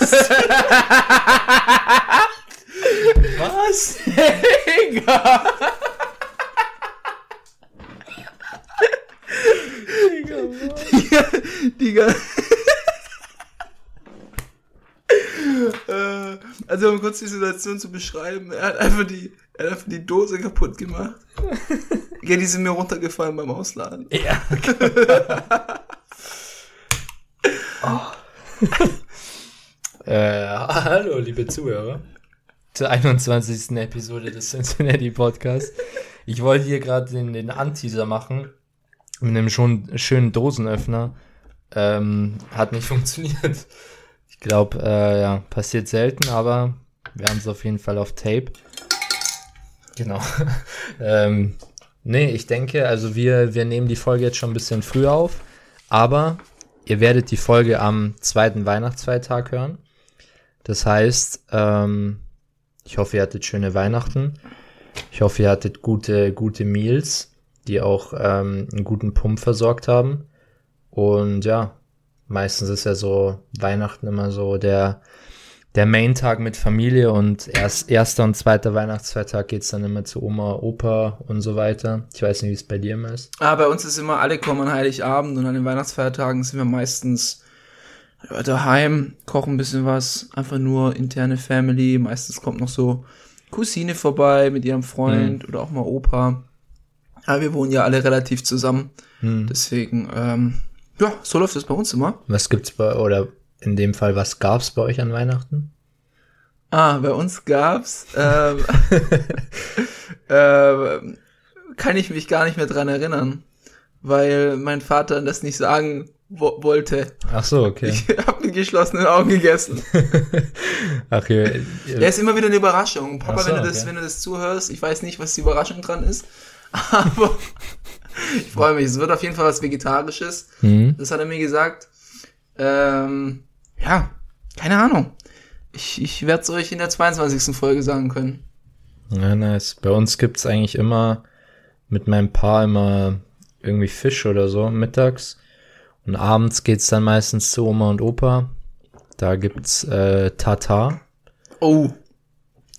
Was? Digga. Äh, also um kurz die Situation zu beschreiben, er hat einfach die, er hat einfach die Dose kaputt gemacht. ja, die sind mir runtergefallen beim Ausladen. Ja. äh, hallo, liebe Zuhörer. Zur 21. Episode des Cincinnati Podcasts. Ich wollte hier gerade den, den Anteaser machen. Mit einem schon schönen Dosenöffner. Ähm, hat nicht funktioniert. Ich glaube, äh, ja, passiert selten, aber wir haben es auf jeden Fall auf Tape. Genau. ähm, nee, ich denke, also wir, wir nehmen die Folge jetzt schon ein bisschen früher auf, aber ihr werdet die Folge am zweiten Weihnachtsfeiertag hören. Das heißt, ähm, ich hoffe, ihr hattet schöne Weihnachten. Ich hoffe, ihr hattet gute, gute Meals, die auch ähm, einen guten Pump versorgt haben. Und ja, meistens ist ja so Weihnachten immer so der, der Main-Tag mit Familie und erst erster und zweiter Weihnachtsfeiertag geht's dann immer zu Oma, Opa und so weiter. Ich weiß nicht, wie es bei dir immer ist. Ah, bei uns ist immer, alle kommen an Heiligabend und an den Weihnachtsfeiertagen sind wir meistens ja, daheim, kochen ein bisschen was, einfach nur interne Family. Meistens kommt noch so Cousine vorbei mit ihrem Freund oder auch mal Opa. Ja, wir wohnen ja alle relativ zusammen. Deswegen, ähm, ja, so läuft das bei uns immer. Was gibt's bei, oder in dem Fall, was gab's bei euch an Weihnachten? Ah, bei uns gab's, ähm, ähm, kann ich mich gar nicht mehr dran erinnern, weil mein Vater das nicht sagen wo wollte. Ach so, okay. Ich habe mit geschlossenen Augen gegessen. Ach, Ja, ihr, ist immer wieder eine Überraschung. Papa, so, wenn, du das, okay. wenn du das zuhörst, ich weiß nicht, was die Überraschung dran ist, aber ich freue mich. Es wird auf jeden Fall was Vegetarisches. hm? Das hat er mir gesagt. Ähm, ja, keine Ahnung. Ich, ich werde es euch in der 22. Folge sagen können. Ja, nice. Bei uns gibt's eigentlich immer mit meinem Paar immer irgendwie Fisch oder so mittags. Und abends geht's dann meistens zu Oma und Opa. Da gibt's äh, Tata. Oh,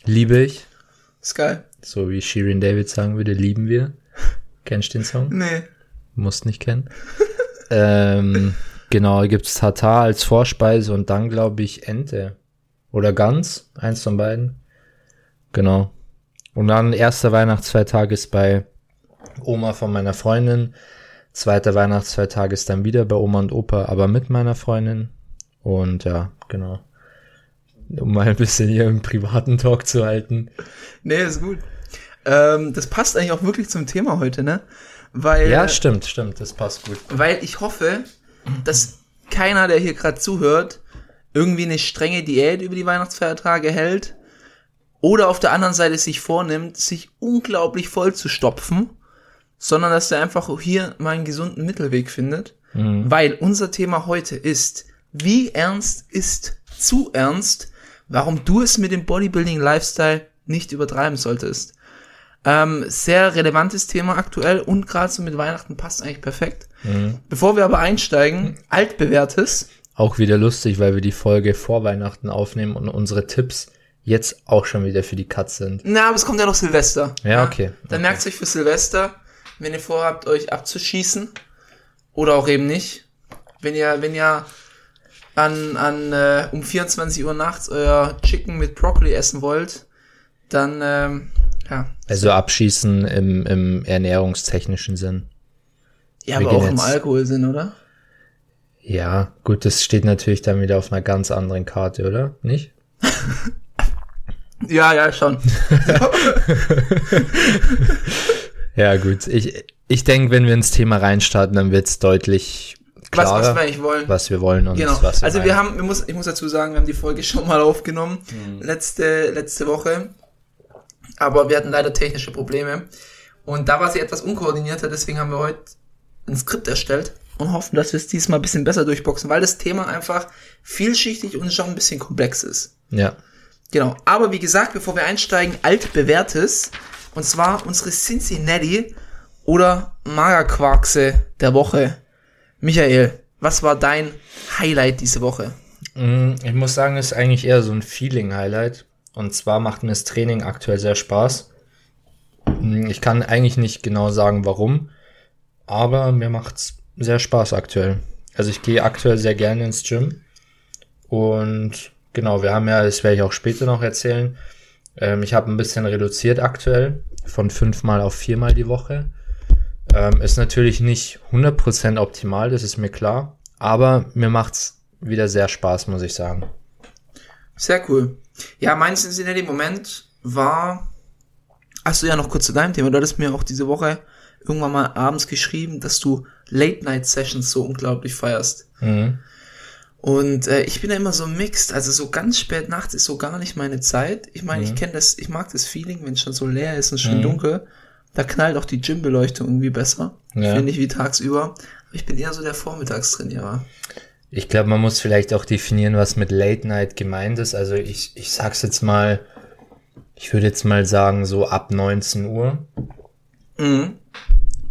Liebe ich. ist geil. So wie Shirin David sagen würde, lieben wir. Kennst du den Song? Nee. Musst nicht kennen. ähm, genau, gibt's Tata als Vorspeise und dann glaube ich Ente. Oder Gans, eins von beiden. Genau. Und dann erster Weihnachtsfeiertag ist bei Oma von meiner Freundin. Zweiter Weihnachtsfeiertag ist dann wieder bei Oma und Opa, aber mit meiner Freundin. Und ja, genau. Um mal ein bisschen hier im privaten Talk zu halten. Nee, ist gut. Ähm, das passt eigentlich auch wirklich zum Thema heute, ne? Weil, Ja, stimmt, stimmt, das passt gut. weil ich hoffe, dass keiner, der hier gerade zuhört, irgendwie eine strenge Diät über die Weihnachtsfeiertage hält oder auf der anderen Seite sich vornimmt, sich unglaublich voll zu stopfen, sondern dass der einfach hier mal einen gesunden Mittelweg findet. Weil unser Thema heute ist, wie ernst ist zu ernst, warum du es mit dem Bodybuilding-Lifestyle nicht übertreiben solltest. Ähm, sehr relevantes Thema aktuell und gerade so mit Weihnachten passt eigentlich perfekt. Bevor wir aber einsteigen, altbewährtes. Auch wieder lustig, weil wir die Folge vor Weihnachten aufnehmen und unsere Tipps jetzt auch schon wieder für die Cuts sind. Na, aber es kommt ja noch Silvester. Ja, okay. Dann Okay. merkt euch für Silvester, wenn ihr vorhabt, euch abzuschießen. Oder auch eben nicht. Wenn ihr, wenn ihr an, an äh, um 24 Uhr nachts euer Chicken mit Broccoli essen wollt, dann ähm, ja. Also abschießen im, im ernährungstechnischen Sinn. Ja, Wir aber auch gehen im jetzt- Alkoholsinn, oder? Ja, gut, das steht natürlich dann wieder auf einer ganz anderen Karte, oder? Nicht? Ja, ja, schon. Ja, gut. Ich, ich denke, wenn wir ins Thema reinstarten, dann wird's deutlich was, klarer, was wir eigentlich wollen. was wir wollen und Genau. was wir also wir haben, wir muss, ich muss dazu sagen, wir haben die Folge schon mal aufgenommen Mhm. letzte letzte Woche, aber wir hatten leider technische Probleme und da war sie etwas unkoordinierter. Deswegen haben wir heute ein Skript erstellt und hoffen, dass wir es diesmal ein bisschen besser durchboxen, weil das Thema einfach vielschichtig und schon ein bisschen komplex ist. Ja. Genau. Aber wie gesagt, bevor wir einsteigen, altbewährtes. Und zwar unsere Cincinnati oder Magerquarkse der Woche. Michael, was war dein Highlight diese Woche? Mm, Ich muss sagen, es ist eigentlich eher so ein Feeling-Highlight. Und zwar macht mir das Training aktuell sehr Spaß. Mm, Ich kann eigentlich nicht genau sagen, warum, aber mir macht's sehr Spaß aktuell. Also ich gehe aktuell sehr gerne ins Gym. Und genau, wir haben ja, das werde ich auch später noch erzählen, ähm, ich habe ein bisschen reduziert aktuell, von fünfmal auf viermal die Woche. Ähm, ist natürlich nicht 100% optimal, das ist mir klar, aber mir macht's wieder sehr Spaß, muss ich sagen. Sehr cool. Ja, mein Cincinnati Moment war, hast du ja noch kurz zu deinem Thema, du hattest mir auch diese Woche irgendwann mal abends geschrieben, dass du Late Night Sessions so unglaublich feierst. Mhm. Und äh, ich bin da immer so mixed, also so ganz spät nachts ist so gar nicht meine Zeit. Ich meine, ich kenne das, ich mag das Feeling, wenn es schon so leer ist und schön Mhm. dunkel. Da knallt auch die Gymbeleuchtung irgendwie besser, Ja. finde ich, wie tagsüber. Aber ich bin eher so der Vormittagstrainierer. Ich glaube, man muss vielleicht auch definieren, was mit Late Night gemeint ist. Also ich, ich sag's jetzt mal, ich würde jetzt mal sagen, so ab 19 Uhr. Mhm.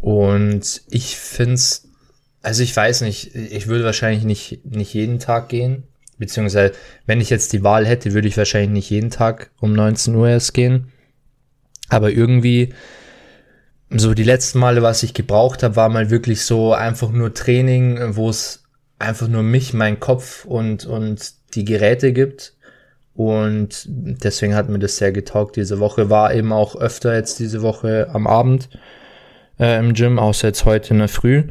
Und ich find's, also ich weiß nicht, ich würde wahrscheinlich nicht, nicht jeden Tag gehen. Beziehungsweise, wenn ich jetzt die Wahl hätte, würde ich wahrscheinlich nicht jeden Tag um 19 Uhr erst gehen. Aber irgendwie, so die letzten Male, was ich gebraucht habe, war mal wirklich so einfach nur Training, wo es einfach nur mich, mein Kopf und, und die Geräte gibt. Und deswegen hat mir das sehr getaugt. Diese Woche war eben auch öfter jetzt diese Woche am Abend äh, im Gym, außer jetzt heute in der Früh.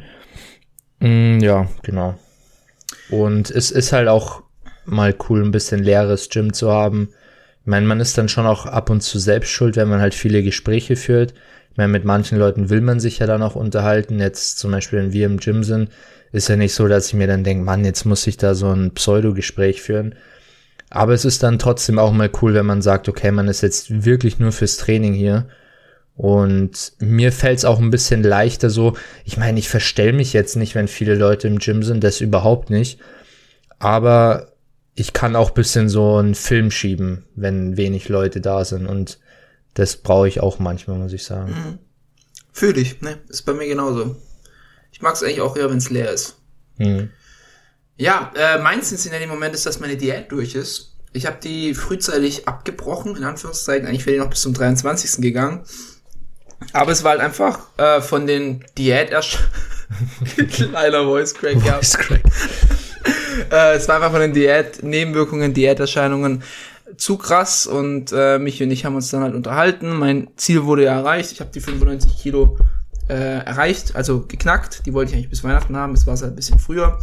Mm, ja, genau. Und es ist halt auch mal cool, ein bisschen leeres Gym zu haben. Ich meine, man ist dann schon auch ab und zu selbst schuld, wenn man halt viele Gespräche führt. Ich meine, mit manchen Leuten will man sich ja dann auch unterhalten. Jetzt zum Beispiel, wenn wir im Gym sind, ist ja nicht so, dass ich mir dann denke, Mann, jetzt muss ich da so ein Pseudo-Gespräch führen. Aber es ist dann trotzdem auch mal cool, wenn man sagt, okay, man ist jetzt wirklich nur fürs Training hier. Und mir fällt es auch ein bisschen leichter so, ich meine, ich verstell mich jetzt nicht, wenn viele Leute im Gym sind, das überhaupt nicht. Aber ich kann auch bisschen so einen Film schieben, wenn wenig Leute da sind. Und das brauche ich auch manchmal, muss ich sagen. Fühl ich, ne? Ist bei mir genauso. Ich mag es eigentlich auch eher, wenn es leer ist. Mhm. Ja, äh, mein Cincinnati-Moment ist, dass meine Diät durch ist. Ich habe die frühzeitig abgebrochen, in Anführungszeichen. Eigentlich wäre die noch bis zum 23. gegangen. Aber es war halt einfach äh, von den diät Kleiner Voice Crack, ja. Voice crack. Äh, es war einfach von den Diät-Nebenwirkungen, Diäterscheinungen zu krass und äh, mich und ich haben uns dann halt unterhalten. Mein Ziel wurde ja erreicht. Ich habe die 95 Kilo äh, erreicht, also geknackt. Die wollte ich eigentlich bis Weihnachten haben. Es war es halt ein bisschen früher.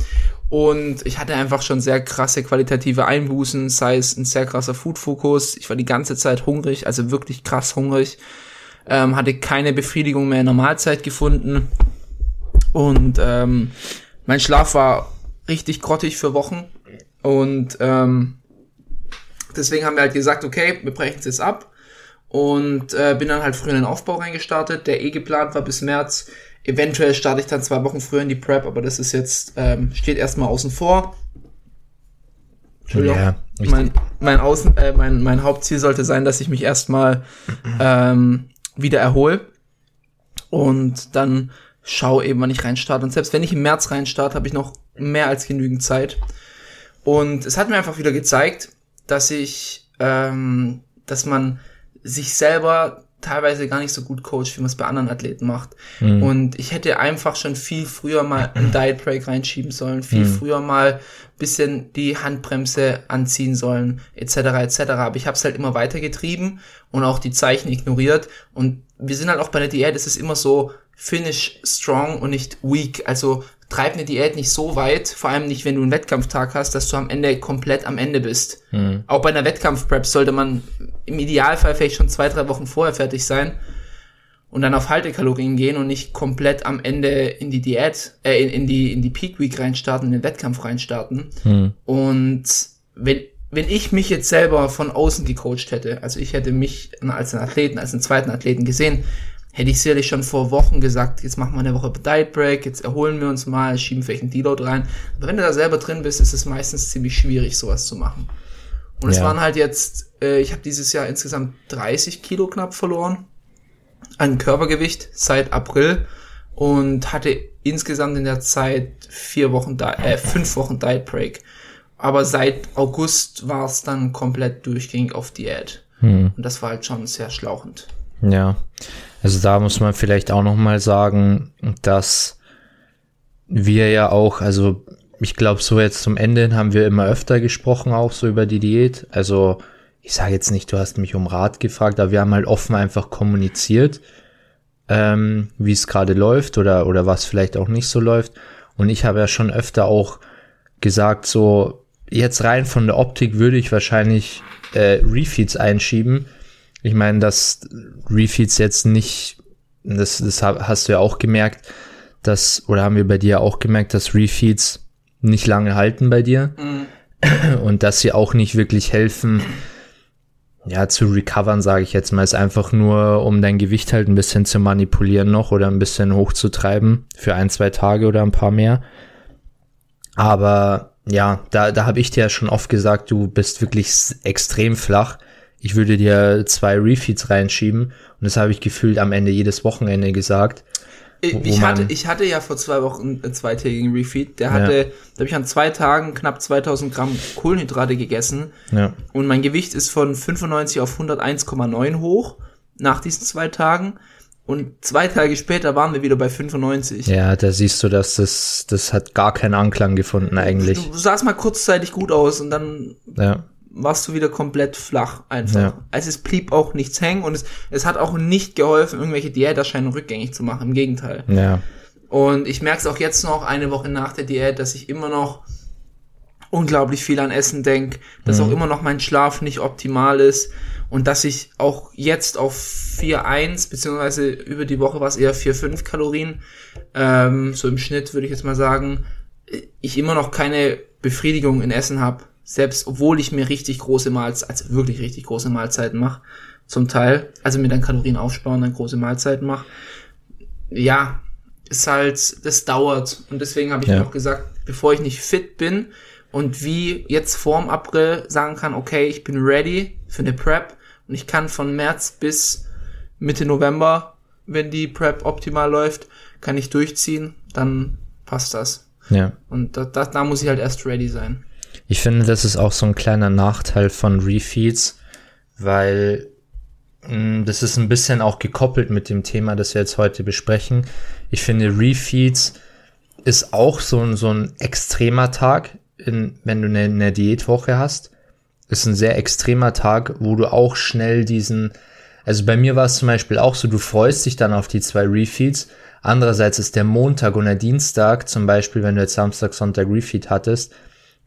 Und ich hatte einfach schon sehr krasse qualitative Einbußen, sei es ein sehr krasser Food-Fokus. Ich war die ganze Zeit hungrig, also wirklich krass hungrig. Ähm, hatte keine Befriedigung mehr in der Mahlzeit gefunden. Und ähm, mein Schlaf war richtig grottig für Wochen. Und ähm, deswegen haben wir halt gesagt, okay, wir brechen es jetzt ab. Und äh, bin dann halt früher in den Aufbau reingestartet, der eh geplant war bis März. Eventuell starte ich dann zwei Wochen früher in die Prep, aber das ist jetzt, ähm, steht erstmal außen vor. Entschuldigung. Ja, mein, mein, Außen, äh, mein, mein Hauptziel sollte sein, dass ich mich erstmal ähm, wieder erhole und dann schau eben, wann ich reinstarte. Und selbst wenn ich im März reinstarte, habe ich noch mehr als genügend Zeit. Und es hat mir einfach wieder gezeigt, dass ich, ähm, dass man sich selber teilweise gar nicht so gut coacht, wie man es bei anderen Athleten macht. Und ich hätte einfach schon viel früher mal einen Diet Break reinschieben sollen, viel früher mal bisschen die Handbremse anziehen sollen, etc. etc. Aber ich habe es halt immer weiter getrieben und auch die Zeichen ignoriert. Und wir sind halt auch bei der Diät, es ist immer so finish strong und nicht weak. Also treib eine Diät nicht so weit, vor allem nicht, wenn du einen Wettkampftag hast, dass du am Ende komplett am Ende bist. Auch bei einer Wettkampfprep sollte man im Idealfall vielleicht schon zwei, drei Wochen vorher fertig sein. und dann auf Haltekalorien gehen und nicht komplett am Ende in die Diät, äh, in, in die, in die Peak Week reinstarten, in den Wettkampf reinstarten. Und wenn, wenn ich mich jetzt selber von außen gecoacht hätte, also ich hätte mich als einen Athleten, als einen zweiten Athleten gesehen, hätte ich sicherlich schon vor Wochen gesagt, jetzt machen wir eine Woche Diet Break, jetzt erholen wir uns mal, schieben vielleicht einen Deload rein. Aber wenn du da selber drin bist, ist es meistens ziemlich schwierig, sowas zu machen. Und es Ja. waren halt jetzt, äh, ich habe dieses Jahr insgesamt 30 Kilo knapp verloren an Körpergewicht seit April und hatte insgesamt in der Zeit vier Wochen, äh, fünf Wochen Diet Break. Aber seit August war es dann komplett durchgängig auf Diät. Und das war halt schon sehr schlauchend. Ja, also da muss man vielleicht auch noch mal sagen, dass wir ja auch, also ich glaube, so jetzt zum Ende haben wir immer öfter gesprochen, auch so über die Diät. Also ich sage jetzt nicht, du hast mich um Rat gefragt, aber wir haben halt offen einfach kommuniziert, ähm, wie es gerade läuft oder, oder was vielleicht auch nicht so läuft. Und ich habe ja schon öfter auch gesagt, so jetzt rein von der Optik würde ich wahrscheinlich äh, Refeeds einschieben. Ich meine, dass Refeeds jetzt nicht, das, das ha- hast du ja auch gemerkt, dass, oder haben wir bei dir auch gemerkt, dass Refeeds nicht lange halten bei dir und dass sie auch nicht wirklich helfen, ja, zu recovern, sage ich jetzt mal, ist einfach nur, um dein Gewicht halt ein bisschen zu manipulieren noch oder ein bisschen hochzutreiben für ein, zwei Tage oder ein paar mehr. Aber ja, da, da habe ich dir ja schon oft gesagt, du bist wirklich extrem flach. Ich würde dir zwei Refeeds reinschieben und das habe ich gefühlt am Ende jedes Wochenende gesagt. Ich, Wo- ich, hatte, ich hatte ja vor zwei Wochen einen zweitägigen Refeed. Der Ja. hatte, da habe ich an zwei Tagen knapp 2000 Gramm Kohlenhydrate gegessen. Ja. Und mein Gewicht ist von 95 auf 101,9 hoch nach diesen zwei Tagen. Und zwei Tage später waren wir wieder bei 95. Ja, da siehst du, dass das, das hat gar keinen Anklang gefunden eigentlich. Du sahst mal kurzzeitig gut aus und dann Ja, warst du wieder komplett flach einfach. Ja. Also es blieb auch nichts hängen und es, es hat auch nicht geholfen, irgendwelche Diäterscheinungen rückgängig zu machen. Im Gegenteil. ja, Und ich merke es auch jetzt noch, eine Woche nach der Diät, dass ich immer noch unglaublich viel an Essen denk, dass auch immer noch mein Schlaf nicht optimal ist und dass ich auch jetzt auf 4,1 beziehungsweise über die Woche war es eher 4,5 Kalorien, ähm, so im Schnitt würde ich jetzt mal sagen, ich immer noch keine Befriedigung in Essen habe, selbst obwohl ich mir richtig große Mahlzeiten, also wirklich richtig große Mahlzeiten mache, zum Teil, also mir dann Kalorien aufsparen, dann große Mahlzeiten mache. Ja, ist halt, das dauert. Und deswegen habe ich Ja. auch gesagt, bevor ich nicht fit bin und wie jetzt vorm April sagen kann, okay, ich bin ready für eine Prep und ich kann von März bis Mitte November, wenn die Prep optimal läuft, kann ich durchziehen, dann passt das. ja. Und da, da, da muss ich halt erst ready sein. Ich finde, das ist auch so ein kleiner Nachteil von Refeeds, weil mh, das ist ein bisschen auch gekoppelt mit dem Thema, das wir jetzt heute besprechen. Ich finde, Refeeds ist auch so ein, so ein extremer Tag, in, wenn du eine, eine Diätwoche hast. Ist ein sehr extremer Tag, wo du auch schnell diesen, also bei mir war es zum Beispiel auch so, du freust dich dann auf die zwei Refeeds. Andererseits ist der Montag und der Dienstag, zum Beispiel, wenn du jetzt Samstag, Sonntag Refeed hattest,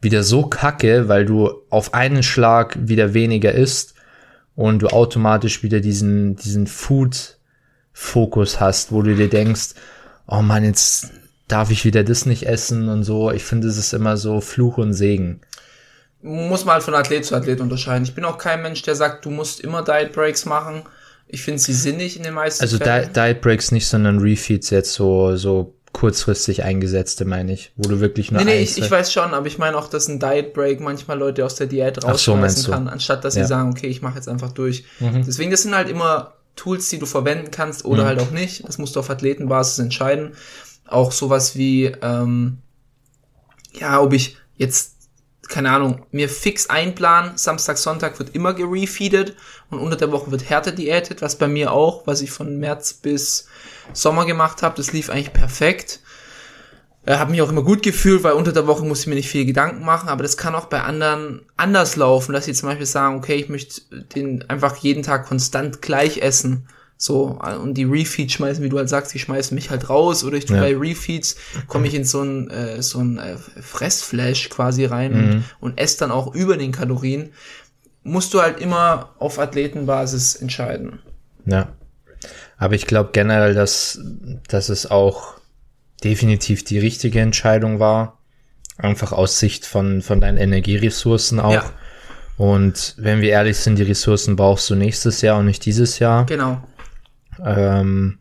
wieder so kacke, weil du auf einen Schlag wieder weniger isst und du automatisch wieder diesen, diesen Food-Fokus hast, wo du dir denkst, oh man, jetzt darf ich wieder das nicht essen und so. Ich finde, es ist immer so Fluch und Segen. Muss man halt von Athlet zu Athlet unterscheiden. Ich bin auch kein Mensch, der sagt, du musst immer Diet Breaks machen. Ich finde sie sinnig in den meisten Also Fällen. Diet Breaks nicht, sondern Refeeds jetzt so, so kurzfristig eingesetzste, meine ich, wo du wirklich nur Nee, nee, ich, ich weiß schon, aber ich meine auch, dass ein Diet Break manchmal Leute aus der Diät so, rausschmeißen du. kann, anstatt dass Ja. Mhm. sie sagen, okay, ich mache jetzt einfach durch. Deswegen, das sind halt immer Tools, die du verwenden kannst oder halt auch nicht. Das musst du auf Athletenbasis entscheiden. Auch sowas wie, ähm, ja, ob ich jetzt, keine Ahnung, mir fix einplan, Samstag, Sonntag wird immer gerefeedet und unter der Woche wird härter diätet, was bei mir auch, was ich von März bis Sommer gemacht habe, das lief eigentlich perfekt. Äh, habe mich auch immer gut gefühlt, weil unter der Woche musste ich mir nicht viel Gedanken machen, aber das kann auch bei anderen anders laufen, dass sie zum Beispiel sagen, okay, ich möchte den einfach jeden Tag konstant gleich essen. So, und die Refeeds schmeißen, wie du halt sagst, die schmeißen mich halt raus oder ich tue Ja. bei Refeeds, komme ich in so ein, äh, so ein äh, Fressflash quasi rein und, und esse dann auch über den Kalorien. Musst du halt immer auf Athletenbasis entscheiden. Ja. Aber ich glaube generell, dass, dass es auch definitiv die richtige Entscheidung war. Einfach aus Sicht von, von deinen Energieressourcen auch. Ja. Und wenn wir ehrlich sind, die Ressourcen brauchst du nächstes Jahr und nicht dieses Jahr. Genau. Ähm,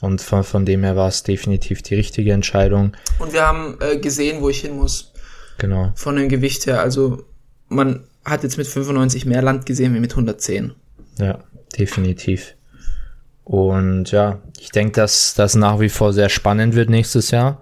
und von, von dem her war es definitiv die richtige Entscheidung. Und wir haben äh, gesehen, wo ich hin muss. Genau. Von dem Gewicht her. Also man hat jetzt mit 95 mehr Land gesehen wie mit 110. Ja, definitiv. Und ja, ich denke, dass das nach wie vor sehr spannend wird nächstes Jahr.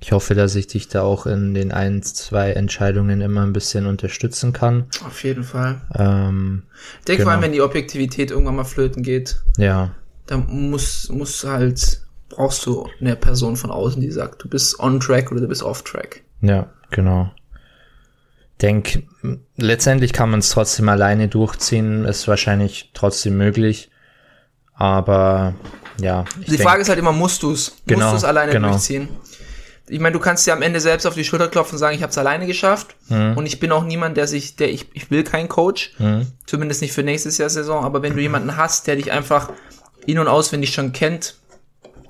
Ich hoffe, dass ich dich da auch in den ein, zwei Entscheidungen immer ein bisschen unterstützen kann. Auf jeden Fall. Ähm, Ich denke vor allem, Genau. wenn die Objektivität irgendwann mal flöten geht, ja, dann muss, muss halt, brauchst du eine Person von außen, die sagt, du bist on track oder du bist off track. ja, genau. Denk, letztendlich kann man es trotzdem alleine durchziehen, ist wahrscheinlich trotzdem möglich. Aber ja, Die denk- Frage ist halt immer, musst du es? Genau, musst du es alleine genau. durchziehen? Ich meine, du kannst dir am Ende selbst auf die Schulter klopfen und sagen, ich habe es alleine geschafft. Mhm. Und ich bin auch niemand, der sich, der ich, ich will kein Coach, zumindest nicht für nächstes Jahr Saison. Aber wenn du jemanden hast, der dich einfach in und auswendig schon kennt,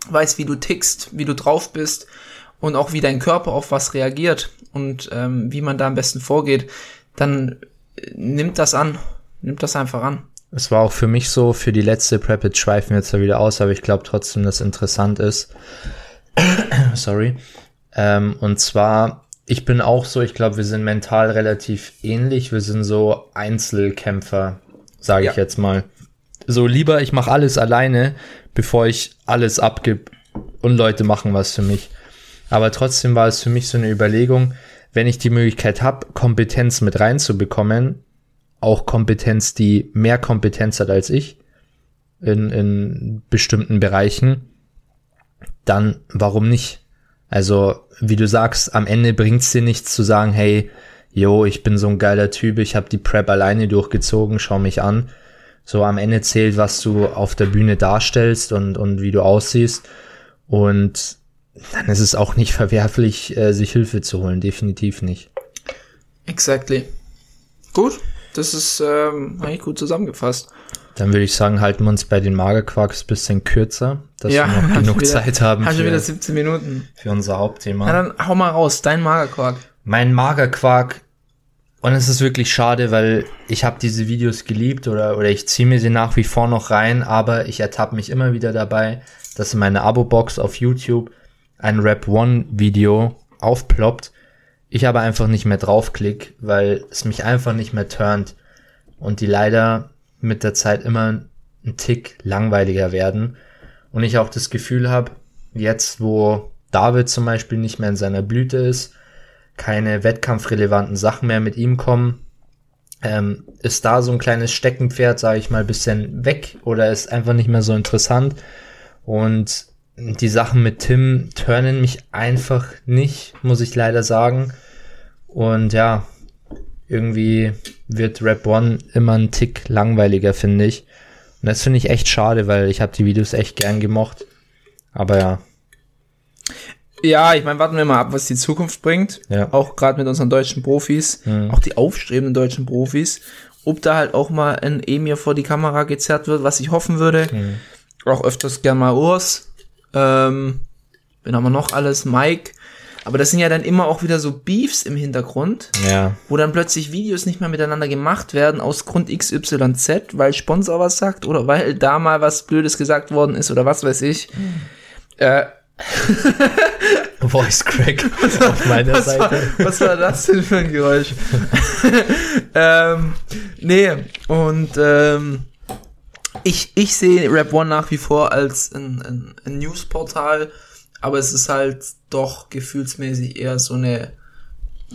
weiß, wie du tickst, wie du drauf bist und auch wie dein Körper auf was reagiert und ähm, wie man da am besten vorgeht, dann äh, nimmt das an, nimmt das einfach an. Es war auch für mich so, für die letzte Prep, jetzt schweifen wir jetzt da wieder aus, aber ich glaube trotzdem, dass interessant ist. Sorry. Ähm, und zwar, ich bin auch so, ich glaube, wir sind mental relativ ähnlich. Wir sind so Einzelkämpfer, sage ich Ja. jetzt mal. So lieber, ich mache alles alleine, bevor ich alles abgib und Leute machen was für mich. Aber trotzdem war es für mich so eine Überlegung, wenn ich die Möglichkeit habe, Kompetenz mit reinzubekommen, auch Kompetenz, die mehr Kompetenz hat als ich in, in bestimmten Bereichen, dann warum nicht? Also, wie du sagst, am Ende bringt's dir nichts zu sagen, hey, yo, ich bin so ein geiler Typ, ich habe die Prep alleine durchgezogen, schau mich an. So am Ende zählt, was du auf der Bühne darstellst und, und wie du aussiehst. Und dann ist es auch nicht verwerflich, äh, sich Hilfe zu holen, definitiv nicht. Exactly. Gut, das ist ähm, eigentlich gut zusammengefasst. Dann würde ich sagen, halten wir uns bei den Magerquarks bisschen kürzer, dass wir noch genug wieder- Zeit haben Haben schon wieder für, 17 Minuten. für unser Hauptthema. Na dann hau mal raus, dein Magerquark. mein Magerquark und es ist wirklich schade, weil ich habe diese Videos geliebt oder oder ich ziehe mir sie nach wie vor noch rein, aber ich ertappe mich immer wieder dabei, dass in meiner Abo-Box auf YouTube ein Rap One Video aufploppt, ich aber einfach nicht mehr draufklick, weil es mich einfach nicht mehr turnt und die leider mit der Zeit immer ein Tick langweiliger werden. Und ich auch das Gefühl habe, jetzt wo David zum Beispiel nicht mehr in seiner Blüte ist, keine wettkampfrelevanten Sachen mehr mit ihm kommen, ähm, ist da so ein kleines Steckenpferd, sage ich mal, bisschen weg oder ist einfach nicht mehr so interessant. Und die Sachen mit Tim turnen mich einfach nicht, muss ich leider sagen. Und ja, irgendwie wird Rap One immer ein Tick langweiliger, finde ich. Und das finde ich echt schade, weil ich habe die Videos echt gern gemocht. Aber ja, Ja, ich meine, warten wir mal ab, was die Zukunft bringt. Ja. Auch gerade mit unseren deutschen Profis, auch die aufstrebenden deutschen Profis. Ob da halt auch mal ein Emir vor die Kamera gezerrt wird, was ich hoffen würde. Auch öfters gern mal Urs. Ähm, wen haben wir noch alles? Mike. Aber das sind ja dann immer auch wieder so Beefs im Hintergrund, ja, wo dann plötzlich Videos nicht mehr miteinander gemacht werden aus Grund XYZ, weil Sponsor was sagt oder weil da mal was Blödes gesagt worden ist oder was weiß ich. Äh, Voice Crack auf meiner was, war, Seite. was war das denn für ein Geräusch? ähm, nee, und ähm, ich, ich sehe Rap One nach wie vor als ein, ein, ein Newsportal, aber es ist halt doch gefühlsmäßig eher so eine,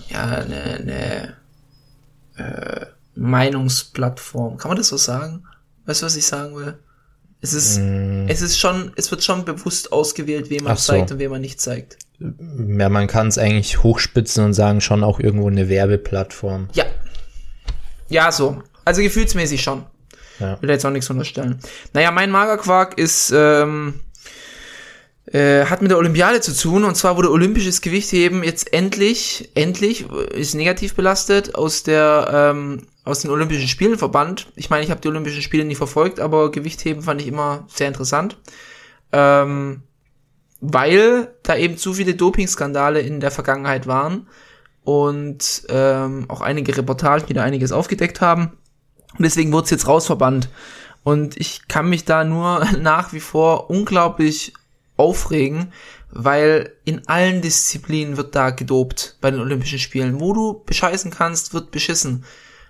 ja, eine, eine äh, Meinungsplattform. Kann man das so sagen? Weißt du, was ich sagen will? Es ist, es ist schon, es wird schon bewusst ausgewählt, wem man so. zeigt und wem man nicht zeigt. Ja, man kann es eigentlich hochspitzen und sagen, schon auch irgendwo eine Werbeplattform. Ja. Ja, so. Also gefühlsmäßig schon. Ja. Will da jetzt auch nichts unterstellen. Naja, mein Magerquark ist, ähm, äh, hat mit der Olympiade zu tun. Und zwar wurde olympisches Gewichtheben jetzt endlich, endlich, ist negativ belastet, aus der ähm, aus den Olympischen Spielen verbannt. Ich meine, ich habe die Olympischen Spiele nie verfolgt, aber Gewichtheben fand ich immer sehr interessant. Ähm, weil da eben zu viele Dopingskandale in der Vergangenheit waren und ähm, auch einige Reportagen, die da einiges aufgedeckt haben. Und deswegen wurde es jetzt rausverbannt. Und ich kann mich da nur nach wie vor unglaublich aufregen, weil in allen Disziplinen wird da gedopt bei den Olympischen Spielen. Wo du bescheißen kannst, wird beschissen.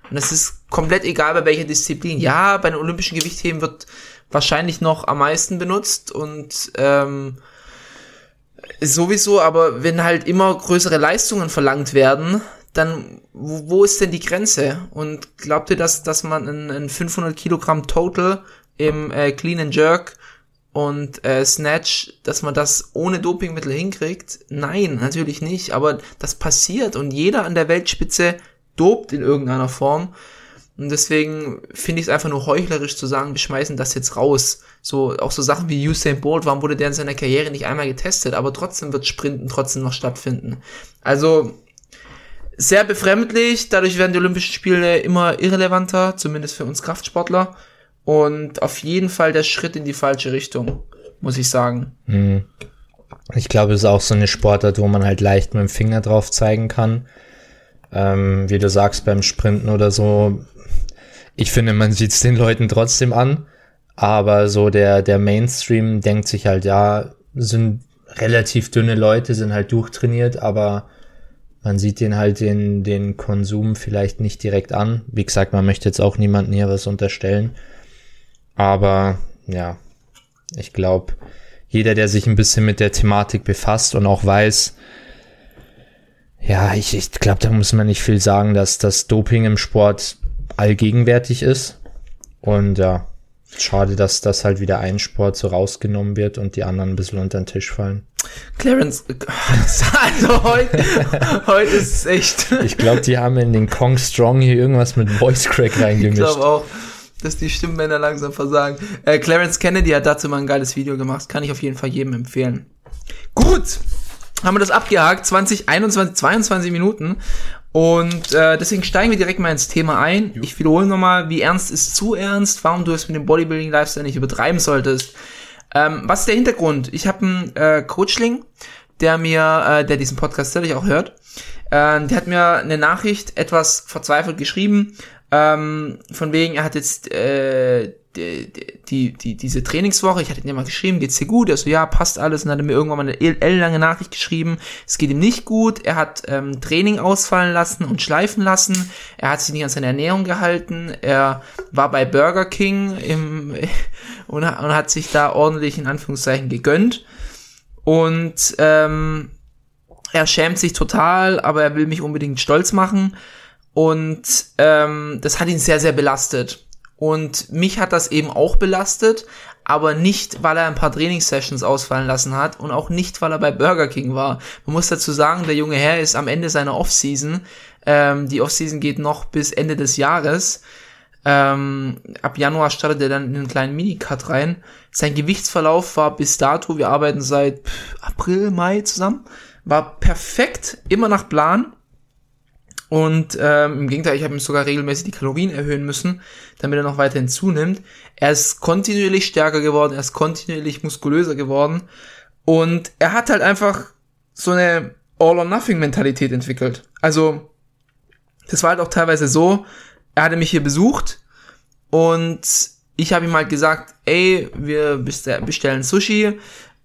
Und es ist komplett egal, bei welcher Disziplin. Ja, bei den Olympischen Gewichtheben wird wahrscheinlich noch am meisten benutzt und ähm, sowieso, aber wenn halt immer größere Leistungen verlangt werden, dann wo, wo ist denn die Grenze? Und glaubt ihr, dass, dass man ein, ein 500 Kilogramm Total im äh, Clean and Jerk und äh, Snatch, dass man das ohne Dopingmittel hinkriegt? Nein, natürlich nicht. Aber das passiert und jeder an der Weltspitze dopt in irgendeiner Form. Und deswegen finde ich es einfach nur heuchlerisch zu sagen, wir schmeißen das jetzt raus. So, auch so Sachen wie Usain Bolt, warum wurde der in seiner Karriere nicht einmal getestet, aber trotzdem wird Sprinten trotzdem noch stattfinden. Also, sehr befremdlich, dadurch werden die Olympischen Spiele immer irrelevanter, zumindest für uns Kraftsportler. Und auf jeden Fall der Schritt in die falsche Richtung, muss ich sagen. Mhm. Ich glaube, es ist auch so eine Sportart, wo man halt leicht mit dem Finger drauf zeigen kann. Ähm, wie du sagst, beim Sprinten oder so. Ich finde, man sieht es den Leuten trotzdem an. Aber so der, der Mainstream denkt sich halt, ja, sind relativ dünne Leute, sind halt durchtrainiert, aber man sieht den halt den, den Konsum vielleicht nicht direkt an. Wie gesagt, man möchte jetzt auch niemanden hier was unterstellen. Aber ja, ich glaube, jeder, der sich ein bisschen mit der Thematik befasst und auch weiß, ja, ich, ich glaube, da muss man nicht viel sagen, dass das Doping im Sport allgegenwärtig ist. Und ja, schade, dass das halt wieder ein Sport so rausgenommen wird und die anderen ein bisschen unter den Tisch fallen. Clarence, also heute, heute ist es echt. Ich glaube, die haben in den Kong Strong hier irgendwas mit Voice Crack reingemischt. Ich glaube auch, dass die Stimmbänder langsam versagen. Äh, Clarence Kennedy hat dazu mal ein geiles Video gemacht. Kann ich auf jeden Fall jedem empfehlen. Gut, haben wir das abgehakt. 20, 21, 22 Minuten. Und äh, deswegen steigen wir direkt mal ins Thema ein. Ich wiederhole nochmal, wie ernst ist zu ernst, warum du es mit dem Bodybuilding-Lifestyle nicht übertreiben solltest. Ähm, was ist der Hintergrund? Ich habe einen äh, Coachling, der mir, äh, der diesen Podcast natürlich auch hört, äh, der hat mir eine Nachricht etwas verzweifelt geschrieben, ähm, von wegen, er hat jetzt äh, die, die, die, diese Trainingswoche, ich hatte ja mal geschrieben, geht's dir gut? Er so, ja, passt alles. Und dann hat er mir irgendwann mal eine ellenlange Nachricht geschrieben, es geht ihm nicht gut, er hat ähm, Training ausfallen lassen und schleifen lassen, er hat sich nicht an seine Ernährung gehalten, er war bei Burger King im, und, und hat sich da ordentlich in Anführungszeichen gegönnt. Und ähm, er schämt sich total, aber er will mich unbedingt stolz machen. Und ähm, das hat ihn sehr, sehr belastet. Und mich hat das eben auch belastet, aber nicht, weil er ein paar Trainingssessions ausfallen lassen hat und auch nicht, weil er bei Burger King war. Man muss dazu sagen, der junge Herr ist am Ende seiner Offseason. Ähm, die Offseason geht noch bis Ende des Jahres. Ähm, ab Januar startet er dann in einen kleinen Minicut rein. Sein Gewichtsverlauf war bis dato, wir arbeiten seit April, Mai zusammen, war perfekt, immer nach Plan. Und ähm, im Gegenteil, ich habe ihm sogar regelmäßig die Kalorien erhöhen müssen, damit er noch weiterhin zunimmt. Er ist kontinuierlich stärker geworden, er ist kontinuierlich muskulöser geworden. Und er hat halt einfach so eine All-or-Nothing-Mentalität entwickelt. Also, das war halt auch teilweise so, er hatte mich hier besucht und ich habe ihm halt gesagt, ey, wir bestellen Sushi,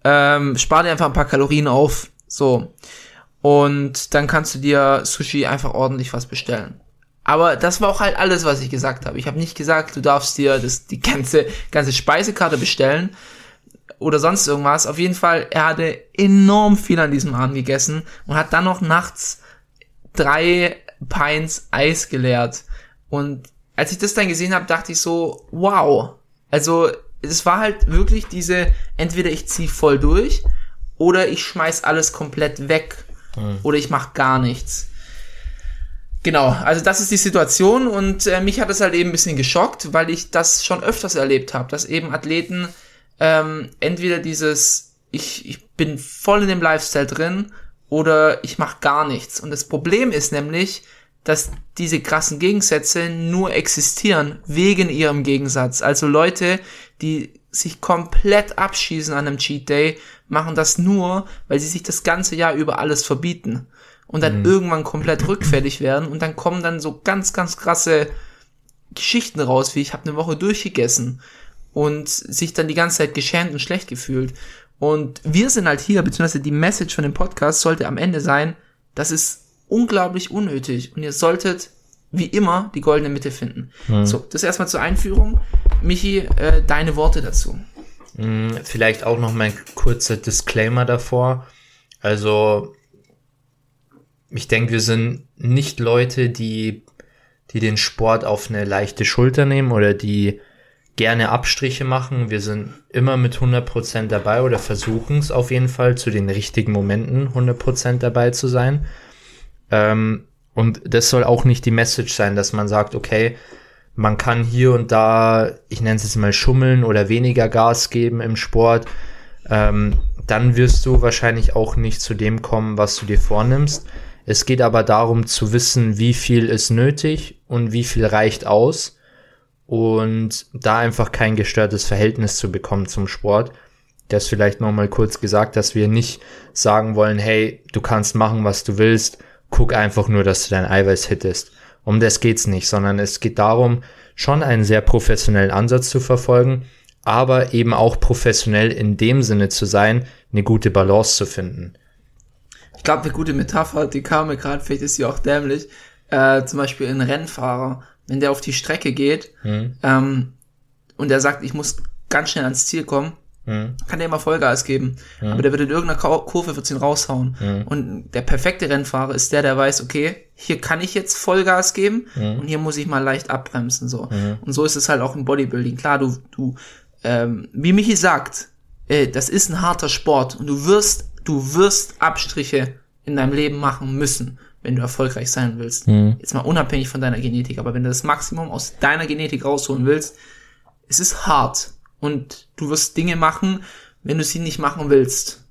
ähm, spar dir einfach ein paar Kalorien auf. So. Und dann kannst du dir Sushi einfach ordentlich was bestellen. Aber das war auch halt alles, was ich gesagt habe. Ich habe nicht gesagt, du darfst dir das, die ganze, ganze Speisekarte bestellen oder sonst irgendwas. Auf jeden Fall, er hatte enorm viel an diesem Abend gegessen und hat dann noch nachts drei Pints Eis geleert. Und als ich das dann gesehen habe, dachte ich so, wow. Also es war halt wirklich diese, entweder ich zieh voll durch oder ich schmeiß alles komplett weg mhm. oder ich mache gar nichts. Genau, also das ist die Situation und äh, mich hat es halt eben ein bisschen geschockt, weil ich das schon öfters erlebt habe, dass eben Athleten ähm, entweder dieses, ich, ich bin voll in dem Lifestyle drin oder ich mache gar nichts. Und das Problem ist nämlich, dass diese krassen Gegensätze nur existieren wegen ihrem Gegensatz. Also Leute, die sich komplett abschießen an einem Cheat Day, machen das nur, weil sie sich das ganze Jahr über alles verbieten und dann irgendwann komplett rückfällig werden und dann kommen dann so ganz, ganz krasse Geschichten raus, wie ich habe eine Woche durchgegessen und sich dann die ganze Zeit geschämt und schlecht gefühlt. Und wir sind halt hier, beziehungsweise die Message von dem Podcast sollte am Ende sein, das ist unglaublich unnötig und ihr solltet wie immer die goldene Mitte finden. So, das erstmal zur Einführung. Michi, äh, deine Worte dazu. Vielleicht auch noch mein kurzer Disclaimer davor. Also, ich denke, wir sind nicht Leute, die, die den Sport auf eine leichte Schulter nehmen oder die gerne Abstriche machen. Wir sind immer mit 100% dabei oder versuchen es auf jeden Fall zu den richtigen Momenten 100% dabei zu sein. Ähm, und das soll auch nicht die Message sein, dass man sagt, okay, man kann hier und da, ich nenne es jetzt mal schummeln oder weniger Gas geben im Sport. Ähm, dann wirst du wahrscheinlich auch nicht zu dem kommen, was du dir vornimmst. Es geht aber darum zu wissen, wie viel ist nötig und wie viel reicht aus und da einfach kein gestörtes Verhältnis zu bekommen zum Sport. Das vielleicht nochmal kurz gesagt, dass wir nicht sagen wollen, hey, du kannst machen, was du willst, guck einfach nur, dass du dein Eiweiß hittest. Um das geht's nicht, sondern es geht darum, schon einen sehr professionellen Ansatz zu verfolgen, aber eben auch professionell in dem Sinne zu sein, eine gute Balance zu finden. Ich glaube, eine gute Metapher, die kam mir gerade, vielleicht ist sie auch dämlich. Äh, zum Beispiel ein Rennfahrer, wenn der auf die Strecke geht ähm, und der sagt, ich muss ganz schnell ans Ziel kommen, kann der immer Vollgas geben. Aber der wird in irgendeiner Kurve wird's ihn raushauen. Und der perfekte Rennfahrer ist der, der weiß, okay, hier kann ich jetzt Vollgas geben und hier muss ich mal leicht abbremsen. so. Und so ist es halt auch im Bodybuilding. Klar, du, du, ähm, wie Michi sagt, äh, das ist ein harter Sport und du wirst, du wirst Abstriche in deinem Leben machen müssen, wenn du erfolgreich sein willst. Jetzt mal unabhängig von deiner Genetik, aber wenn du das Maximum aus deiner Genetik rausholen willst, es ist hart und du wirst Dinge machen, wenn du sie nicht machen willst.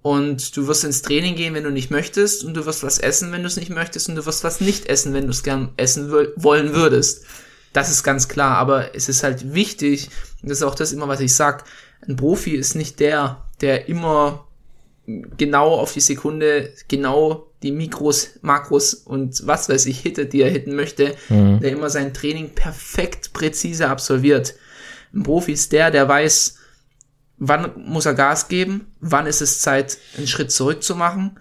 Und du wirst ins Training gehen, wenn du nicht möchtest, und du wirst was essen, wenn du es nicht möchtest, und du wirst was nicht essen, wenn du es gern essen wollen würdest. Das ist ganz klar, aber es ist halt wichtig, und das ist auch das immer, was ich sag, ein Profi ist nicht der, der immer genau auf die Sekunde, genau die Mikros, Makros und was weiß ich, hittet, die er hitten möchte, der immer sein Training perfekt präzise absolviert. Ein Profi ist der, der weiß, wann muss er Gas geben, wann ist es Zeit, einen Schritt zurück zu machen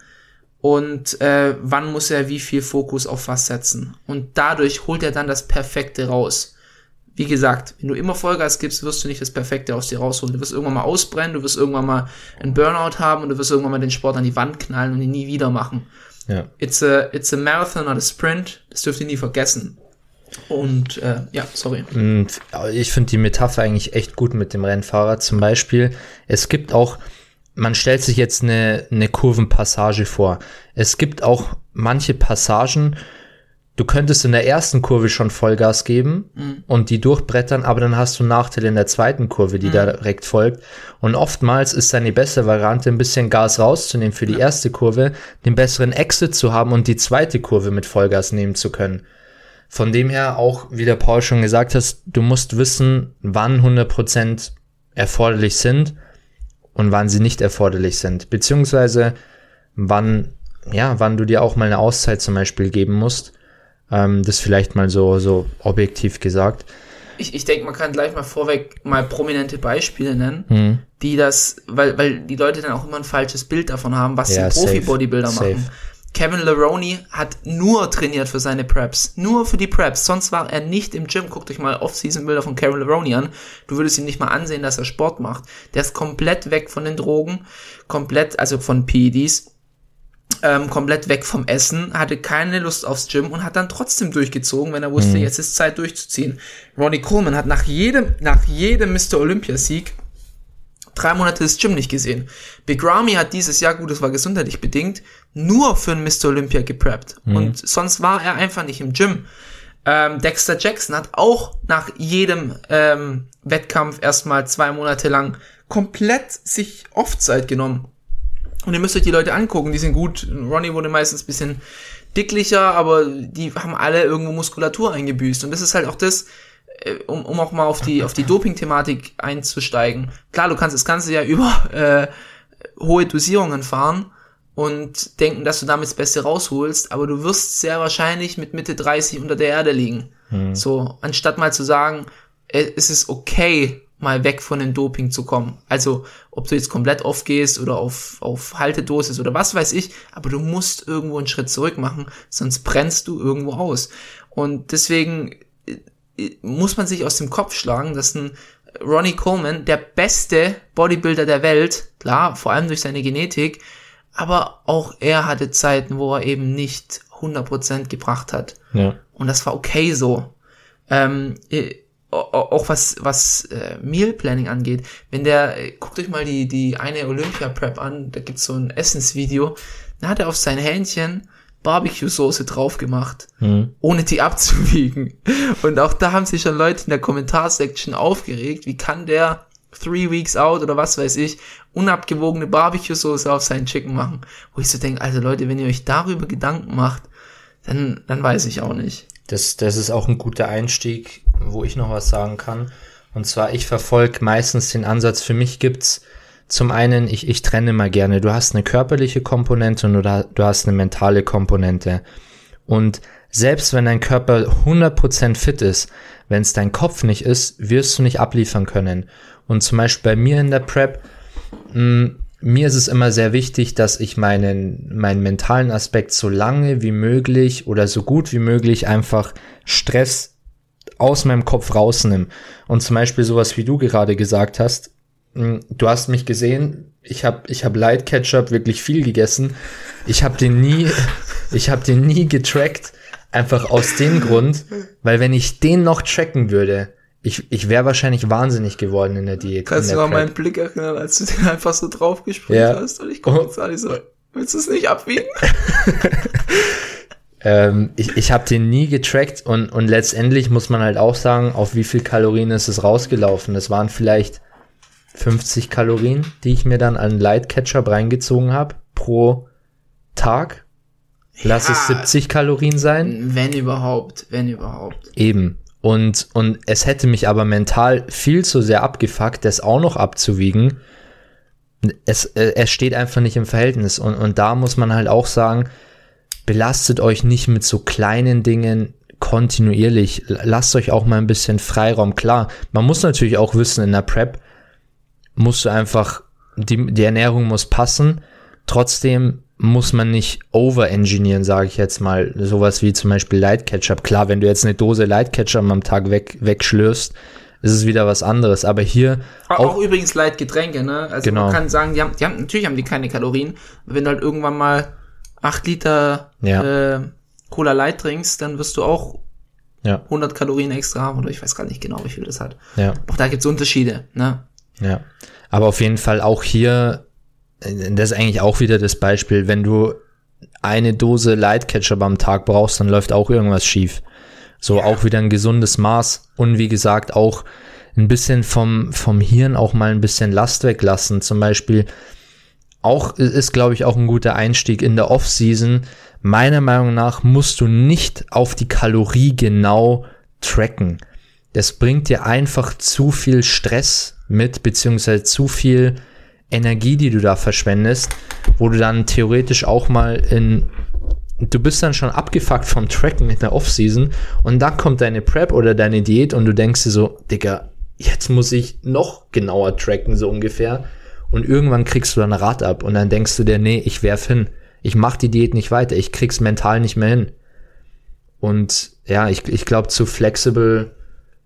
und äh, wann muss er wie viel Fokus auf was setzen. Und dadurch holt er dann das Perfekte raus. Wie gesagt, wenn du immer Vollgas gibst, wirst du nicht das Perfekte aus dir rausholen. Du wirst irgendwann mal ausbrennen, du wirst irgendwann mal einen Burnout haben und du wirst irgendwann mal den Sport an die Wand knallen und ihn nie wieder machen. Ja. It's a, it's a marathon, not a sprint. Das dürft ihr nie vergessen. Und äh, ja, sorry. Und ich finde die Metapher eigentlich echt gut mit dem Rennfahrer. Zum Beispiel, es gibt auch, man stellt sich jetzt eine, eine Kurvenpassage vor. Es gibt auch manche Passagen, du könntest in der ersten Kurve schon Vollgas geben und die durchbrettern, aber dann hast du Nachteile in der zweiten Kurve, die direkt folgt. Und oftmals ist dann die bessere Variante, ein bisschen Gas rauszunehmen für die erste Kurve, den besseren Exit zu haben und die zweite Kurve mit Vollgas nehmen zu können. Von dem her auch, wie der Paul schon gesagt hast, du musst wissen, wann 100% erforderlich sind und wann sie nicht erforderlich sind. Beziehungsweise wann, ja, wann du dir auch mal eine Auszeit zum Beispiel geben musst. Ähm, das vielleicht mal so, so objektiv gesagt. Ich, ich denke, man kann gleich mal vorweg mal prominente Beispiele nennen, die das, weil, weil die Leute dann auch immer ein falsches Bild davon haben, was Ja, die. Profi-Bodybuilder machen. Kevin Leroney hat nur trainiert für seine Preps. Nur für die Preps. Sonst war er nicht im Gym. Guckt euch mal Off-Season-Bilder von Kevin Leroney an. Du würdest ihm nicht mal ansehen, dass er Sport macht. Der ist komplett weg von den Drogen. Komplett, also von PEDs. Ähm, komplett weg vom Essen, hatte keine Lust aufs Gym und hat dann trotzdem durchgezogen, wenn er wusste, jetzt ist Zeit durchzuziehen. Ronnie Coleman hat nach jedem, nach jedem Mr. Olympia-Sieg drei Monate das Gym nicht gesehen. Big Ramy hat dieses Jahr, gut, das war gesundheitlich bedingt, nur für ein Mr. Olympia gepreppt. Und sonst war er einfach nicht im Gym. Ähm, Dexter Jackson hat auch nach jedem ähm, Wettkampf erstmal zwei Monate lang komplett sich Off-Zeit genommen. Und ihr müsst euch die Leute angucken, die sind gut. Ronnie wurde meistens bisschen dicklicher, aber die haben alle irgendwo Muskulatur eingebüßt. Und das ist halt auch das, um, um auch mal auf die, auf die Doping-Thematik einzusteigen. Klar, du kannst das Ganze ja über äh, hohe Dosierungen fahren und denken, dass du damit das Beste rausholst, aber du wirst sehr wahrscheinlich mit Mitte 30 unter der Erde liegen. So, anstatt mal zu sagen, äh, es ist okay, mal weg von dem Doping zu kommen. Also, ob du jetzt komplett aufgehst oder auf, auf Haltedosis oder was weiß ich, aber du musst irgendwo einen Schritt zurück machen, sonst brennst du irgendwo aus. Und deswegen äh, muss man sich aus dem Kopf schlagen, dass ein Ronnie Coleman, der beste Bodybuilder der Welt, klar, vor allem durch seine Genetik, aber auch er hatte Zeiten, wo er eben nicht 100% gebracht hat. Ja. Und das war okay so. Ähm, äh, au- au- auch was, was äh, Meal Planning angeht. Wenn der, äh, guckt euch mal die, die eine Olympia Prep an, da gibt's so ein Essensvideo, da hat er auf sein Hähnchen Barbecue-Soße drauf gemacht, ohne die abzuwiegen. Und auch da haben sich schon Leute in der Kommentarsektion aufgeregt, wie kann der Three Weeks Out oder was weiß ich, unabgewogene Barbecue-Soße auf seinen Chicken machen. Wo ich so denke, also Leute, wenn ihr euch darüber Gedanken macht, dann, dann weiß ich auch nicht. Das, das ist auch ein guter Einstieg, wo ich noch was sagen kann. Und zwar, ich verfolge meistens den Ansatz, für mich gibt's zum einen, ich, ich trenne mal gerne, du hast eine körperliche Komponente und du, hast eine mentale Komponente. Und selbst wenn dein Körper 100% fit ist, wenn es dein Kopf nicht ist, wirst du nicht abliefern können. Und zum Beispiel bei mir in der Prep, mh, mir ist es immer sehr wichtig, dass ich meinen, meinen mentalen Aspekt so lange wie möglich oder so gut wie möglich einfach Stress aus meinem Kopf rausnimm. Und zum Beispiel sowas, wie du gerade gesagt hast, du hast mich gesehen, ich habe ich hab Light Ketchup wirklich viel gegessen. Ich habe den nie, ich habe den nie getrackt, einfach aus dem Grund, weil wenn ich den noch tracken würde, ich, ich wäre wahrscheinlich wahnsinnig geworden in der Diät. Kannst du an meinen. Blick erinnern, als du den einfach so draufgesprüht Ja. hast? Und ich gucke jetzt an, ich so, willst du es nicht abwiegen? Ähm, ich ich habe den nie getrackt und, und letztendlich muss man halt auch sagen, auf wie viel Kalorien ist es rausgelaufen. Es waren vielleicht 50 Kalorien, die ich mir dann an Light Ketchup reingezogen habe pro Tag. Lass es Ja. 70 Kalorien sein. Wenn überhaupt, wenn überhaupt. Eben. Und, und es hätte mich aber mental viel zu sehr abgefuckt, das auch noch abzuwiegen. Es, äh, es steht einfach nicht im Verhältnis. Und, und da muss man halt auch sagen, belastet euch nicht mit so kleinen Dingen kontinuierlich. Lasst euch auch mal ein bisschen Freiraum. Klar, man muss natürlich auch wissen, in der Prep musst du einfach, die, die Ernährung muss passen. Trotzdem muss man nicht overengineeren, sage ich jetzt mal. Sowas wie zum Beispiel Light Ketchup. Klar, wenn du jetzt eine Dose Light Ketchup am Tag weg, wegschlürfst, ist es wieder was anderes. Aber hier Auch, auch, übrigens Leitgetränke, ne? Also Genau. man kann sagen, die haben, die haben, natürlich haben die keine Kalorien. Wenn du halt irgendwann mal 8 Liter Ja. äh, Cola Light trinkst, dann wirst du auch ja, 100 Kalorien extra haben. Oder ich weiß gar nicht genau, wie viel das hat. ja. Auch da gibt's Unterschiede, ne? Ja, aber auf jeden Fall auch hier, äh, das ist eigentlich auch wieder das Beispiel, wenn du eine Dose Light Ketchup am Tag brauchst, dann läuft auch irgendwas schief. So auch wieder ein gesundes Maß und wie gesagt auch ein bisschen vom, vom Hirn auch mal ein bisschen Last weglassen. Zum Beispiel auch ist, glaube ich, auch ein guter Einstieg in der Off-Season. Meiner Meinung nach musst du nicht auf die Kalorie genau tracken. Das bringt dir einfach zu viel Stress mit, beziehungsweise zu viel Energie, die du da verschwendest, wo du dann theoretisch auch mal in du bist dann schon abgefuckt vom Tracken in der Off-Season und dann kommt deine Prep oder deine Diät und du denkst dir so, Digga, jetzt muss ich noch genauer tracken, so ungefähr. Und irgendwann kriegst du dann Rad ab und dann denkst du dir, nee, ich werf hin. Ich mach die Diät nicht weiter, ich krieg's mental nicht mehr hin. Und ja, ich, ich glaube zu flexible,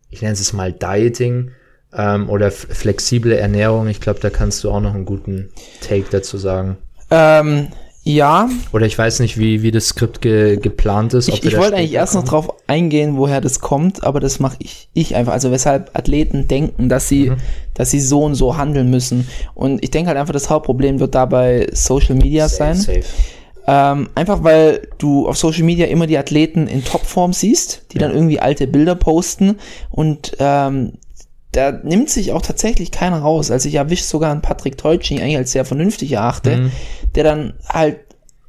ich nenne es mal Dieting ähm, oder flexible Ernährung, ich glaube, da kannst du auch noch einen guten Take dazu sagen. Ähm, ja, Oder ich weiß nicht, wie, wie das Skript ge, geplant ist. ich, ich wollte eigentlich erst noch drauf eingehen, woher das kommt, aber das mache ich, ich einfach. Also weshalb Athleten denken, dass sie, Mhm. dass sie so und so handeln müssen. Und ich denke halt einfach, das Hauptproblem wird dabei Social Media sein. Safe, safe. Ähm, einfach weil du auf Social Media immer die Athleten in Topform siehst, die dann irgendwie alte Bilder posten und ähm, da nimmt sich auch tatsächlich keiner raus. Also ich erwische sogar einen Patrick Teutsching eigentlich als sehr vernünftig erachte, Mhm. der dann halt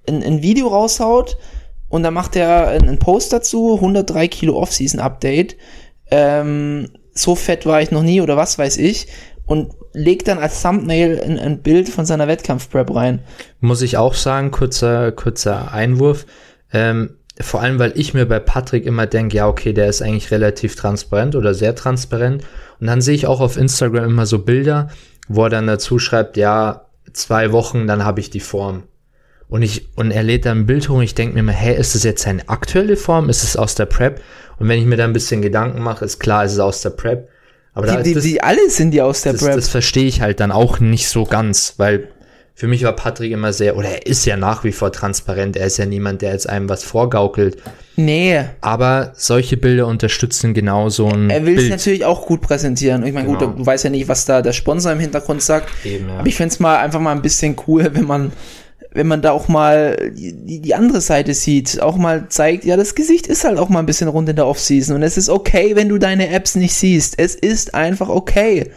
ein, ein Video raushaut und dann macht er einen Post dazu, 103 Kilo Off-Season-Update. Ähm, so fett war ich noch nie oder was weiß ich. Und legt dann als Thumbnail ein, ein Bild von seiner Wettkampf-Prep rein. Muss ich auch sagen, kurzer, kurzer Einwurf. Ähm, vor allem, weil ich mir bei Patrick immer denke, ja, okay, der ist eigentlich relativ transparent oder sehr transparent. Und dann sehe ich auch auf Instagram immer so Bilder, wo er dann dazu schreibt, ja, zwei Wochen, dann habe ich die Form. Und ich, und er lädt dann ein Bild hoch und ich denke mir immer, hä, ist das jetzt seine aktuelle Form? Ist es aus der Prep? Und wenn ich mir da ein bisschen Gedanken mache, ist klar, ist es aus der Prep. Aber da Die, die, ist das, die alle sind die aus der das, Prep. das verstehe ich halt dann auch nicht so ganz, weil für mich war Patrick immer sehr, oder er ist ja nach wie vor transparent, er ist ja niemand, der jetzt einem was vorgaukelt. nee, Aber solche Bilder unterstützen genau so ein er will es natürlich auch gut präsentieren. Ich meine, Genau. gut, du weißt ja nicht, was da der Sponsor im Hintergrund sagt. Eben, ja. Aber ich fänd's mal einfach mal ein bisschen cool, wenn man, wenn man da auch mal die, die andere Seite sieht, auch mal zeigt, ja, das Gesicht ist halt auch mal ein bisschen rund in der Offseason. Und es ist okay, wenn du deine Apps nicht siehst. Es ist einfach okay.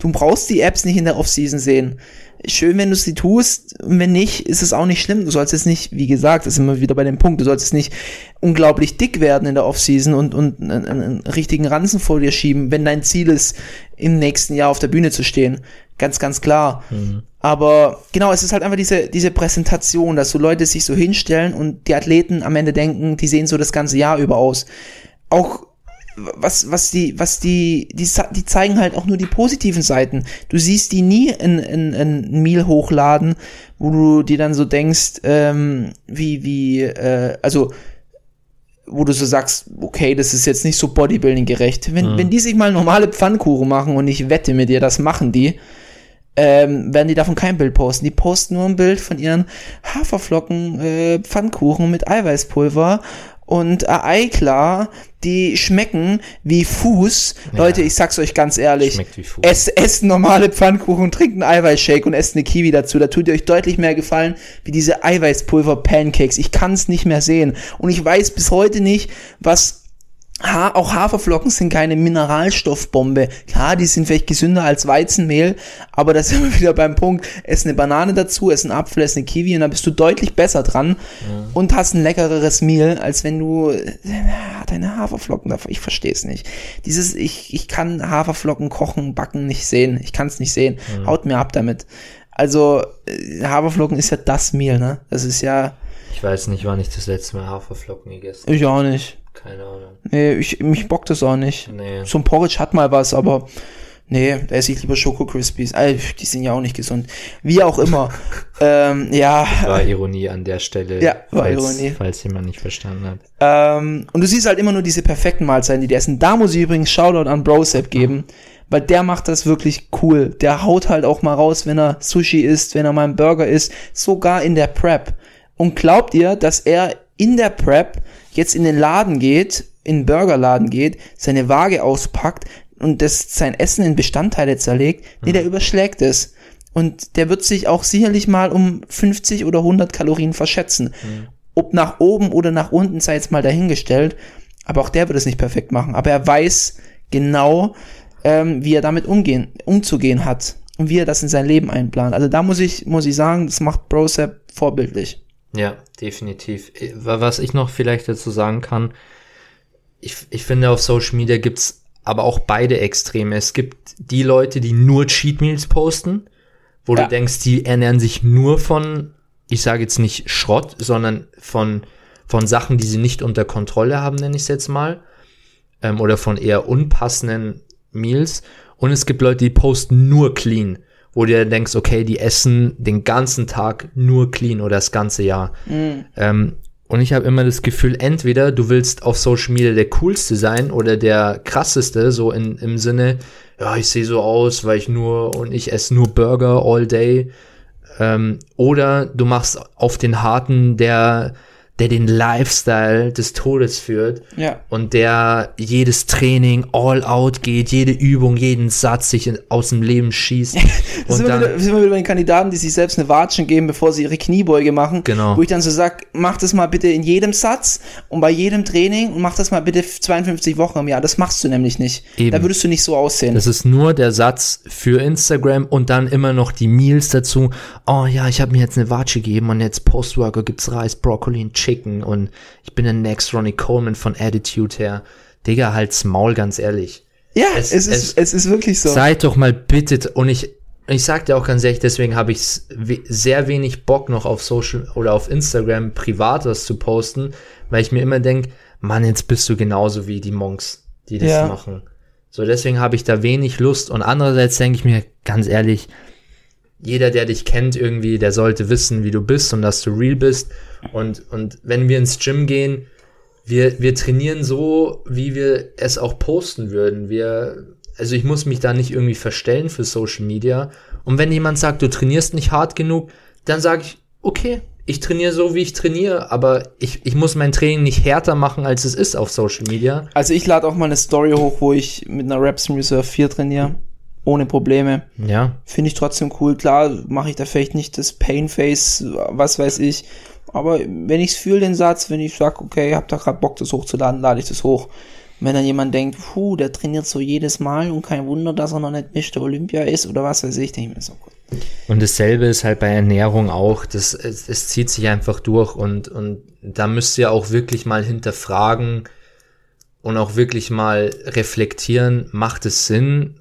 Du brauchst die Apps nicht in der Offseason sehen. Schön, wenn du sie tust, und wenn nicht, ist es auch nicht schlimm. Du sollst jetzt nicht, wie gesagt, das ist immer wieder bei dem Punkt, du sollst jetzt nicht unglaublich dick werden in der Offseason und, und einen, einen richtigen Ranzen vor dir schieben, wenn dein Ziel ist, im nächsten Jahr auf der Bühne zu stehen. Ganz, ganz klar. Aber genau, es ist halt einfach diese, diese Präsentation, dass so Leute sich so hinstellen und die Athleten am Ende denken, die sehen so das ganze Jahr über aus. Auch was, was die, was die, die, die zeigen halt auch nur die positiven Seiten. Du siehst die nie in, in, in Meal hochladen, wo du dir dann so denkst, ähm, wie, wie, äh, also, wo du so sagst, okay, das ist jetzt nicht so Bodybuilding gerecht. Wenn, wenn die sich mal normale Pfannkuchen machen und ich wette mit dir, das machen die, ähm, werden die davon kein Bild posten. Die posten nur ein Bild von ihren Haferflocken, äh, Pfannkuchen mit Eiweißpulver und Eiklar, die schmecken wie Fuß. Leute, ich sag's euch ganz ehrlich. Schmeckt wie Fuß. Esst, esst normale Pfannkuchen, trinkt einen Eiweißshake und esst eine Kiwi dazu. Da tut ihr euch deutlich mehr gefallen wie diese Eiweißpulver-Pancakes. Ich kann's nicht mehr sehen. Und ich weiß bis heute nicht, was Ha auch Haferflocken sind keine Mineralstoffbombe. Klar, die sind vielleicht gesünder als Weizenmehl, aber da sind wir wieder beim Punkt. Ess eine Banane dazu, ess einen Apfel, ess eine Kiwi und dann bist du deutlich besser dran und hast ein leckereres Meal, als wenn du äh, deine Haferflocken davon. Ich verstehe es nicht. Dieses, ich, ich kann Haferflocken kochen, backen nicht sehen. Ich kann es nicht sehen. Haut mir ab damit. Also, äh, Haferflocken ist ja das Meal, ne? Das ist ja, Ich weiß nicht, wann ich das letzte Mal Haferflocken gegessen ich auch nicht. Keine Ahnung. Nee, ich, mich bockt das auch nicht. Nee. So ein Porridge hat mal was, aber nee, da esse ich lieber Schoko Crispies. Äh, die sind ja auch nicht gesund. Wie auch immer. ähm, ja. War Ironie an der Stelle. Ja, war falls, Ironie. Falls jemand nicht verstanden hat. Ähm, und du siehst halt immer nur diese perfekten Mahlzeiten, die die essen. Da muss ich übrigens Shoutout an Brosep geben, weil der macht das wirklich cool. Der haut halt auch mal raus, wenn er Sushi isst, wenn er mal einen Burger isst, sogar in der Prep. Und glaubt ihr, dass er in der Prep jetzt in den Laden geht, in den Burgerladen geht, seine Waage auspackt und das sein Essen in Bestandteile zerlegt? Nee, der überschlägt es. Und der wird sich auch sicherlich mal um 50 oder 100 Kalorien verschätzen. Ob nach oben oder nach unten sei jetzt mal dahingestellt. Aber auch der wird es nicht perfekt machen. Aber er weiß genau, ähm, wie er damit umgehen, umzugehen hat und wie er das in sein Leben einplant. Also da muss ich, muss ich sagen, das macht Brosep vorbildlich. Ja, definitiv. Äh, Was ich noch vielleicht dazu sagen kann, ich, ich finde auf Social Media gibt's aber auch beide Extreme. Es gibt die Leute, die nur Cheat Meals posten, wo Ja. du denkst, die ernähren sich nur von, ich sage jetzt nicht Schrott, sondern von, von Sachen, die sie nicht unter Kontrolle haben, nenne ich es jetzt mal. Ähm, oder von eher unpassenden Meals. Und es gibt Leute, die posten nur clean, wo du dir denkst, okay, die essen den ganzen Tag nur clean oder das ganze Jahr. Ähm, und ich habe immer das Gefühl, entweder du willst auf Social Media der coolste sein oder der krasseste, so in, im Sinne, ja, ich sehe so aus, weil ich nur und ich esse nur Burger all day. Ähm, oder du machst auf den harten, der, der den Lifestyle des Todes führt Ja. und der jedes Training all out geht, jede Übung, jeden Satz sich in, aus dem Leben schießt. Das und sind wir, dann, wieder, sind wir wieder bei den Kandidaten, die sich selbst eine Watschen geben, bevor sie ihre Kniebeuge machen. Genau. Wo ich dann so sag, mach das mal bitte in jedem Satz und bei jedem Training und mach das mal bitte 52 Wochen im Jahr. Das machst du nämlich nicht. Eben. Da würdest du nicht so aussehen. Das ist nur der Satz für Instagram und dann immer noch die Meals dazu. Oh ja, ich habe mir jetzt eine Watsche gegeben und jetzt Post-Worker gibt's Reis, Brokkoli und Chicken schicken und ich bin der next Ronnie Coleman von Attitude her. Digga, halt's Maul, ganz ehrlich. Ja, Es- es, ist, es- es ist wirklich so. Seid doch mal bitte, und ich, ich sag dir auch ganz ehrlich, deswegen habe ich we sehr wenig Bock noch auf Social oder auf Instagram privat was zu posten, weil ich mir immer denk, Mann, jetzt bist du genauso wie die Monks, die das Ja. machen. So, deswegen habe ich da wenig Lust und andererseits denke ich mir ganz ehrlich, jeder, der dich kennt irgendwie, der sollte wissen, wie du bist und dass du real bist. Und, und wenn wir ins Gym gehen, wir, wir trainieren so, wie wir es auch posten würden. Wir, also ich muss mich da nicht irgendwie verstellen für Social Media. Und wenn jemand sagt, du trainierst nicht hart genug, dann sage ich, okay, ich trainiere so, wie ich trainiere, aber ich, ich muss mein Training nicht härter machen, als es ist auf Social Media. Also ich lade auch mal eine Story hoch, wo ich mit einer Reps Reserve 4 trainiere. Ohne Probleme. Ja, Finde ich trotzdem cool. Klar, mache ich da vielleicht nicht das Pain-Face, was weiß ich. Aber wenn ich es fühle, den Satz, wenn ich sage, okay, hab da gerade Bock, das hochzuladen, lade ich das hoch. Und wenn dann jemand denkt, puh, der trainiert so jedes Mal und kein Wunder, dass er noch nicht Mr. Olympia ist oder was weiß ich, denke ich mir so gut. Und dasselbe ist halt bei Ernährung auch. Das, es, es zieht sich einfach durch und, und da müsst ihr auch wirklich mal hinterfragen und auch wirklich mal reflektieren, macht es Sinn,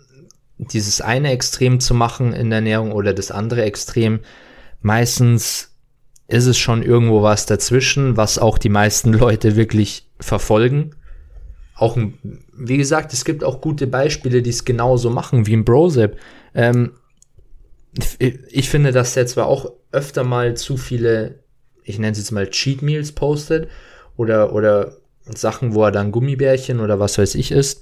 dieses eine Extrem zu machen in der Ernährung oder das andere Extrem? Meistens ist es schon irgendwo was dazwischen, was auch die meisten Leute wirklich verfolgen. Auch, wie gesagt, es gibt auch gute Beispiele, die es genauso machen, wie im Brosep. Ähm, ich- ich finde, dass der zwar auch öfter mal zu viele, ich nenne es jetzt mal Cheat Meals postet oder, oder Sachen, wo er dann Gummibärchen oder was weiß ich isst.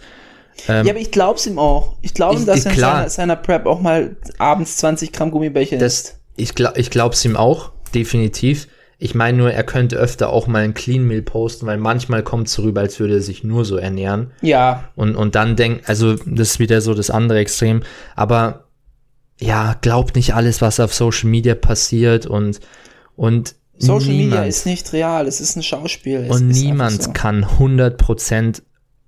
Ja, aber ich glaub's ihm auch. Ich glaube dass er in seiner, seiner Prep auch mal abends 20 Gramm Gummibärchen isst. Das, ich glaub, ich glaub's ihm auch, definitiv. Ich meine nur, er könnte öfter auch mal ein Clean Meal posten, weil manchmal kommt es rüber, als würde er sich nur so ernähren. Ja, Und, und dann denkt, also das ist wieder so das andere Extrem. Aber ja, glaubt nicht alles, was auf Social Media passiert und, und Social Media niemand- ist nicht real, es ist ein Schauspiel. Und ist niemand so. kann 100%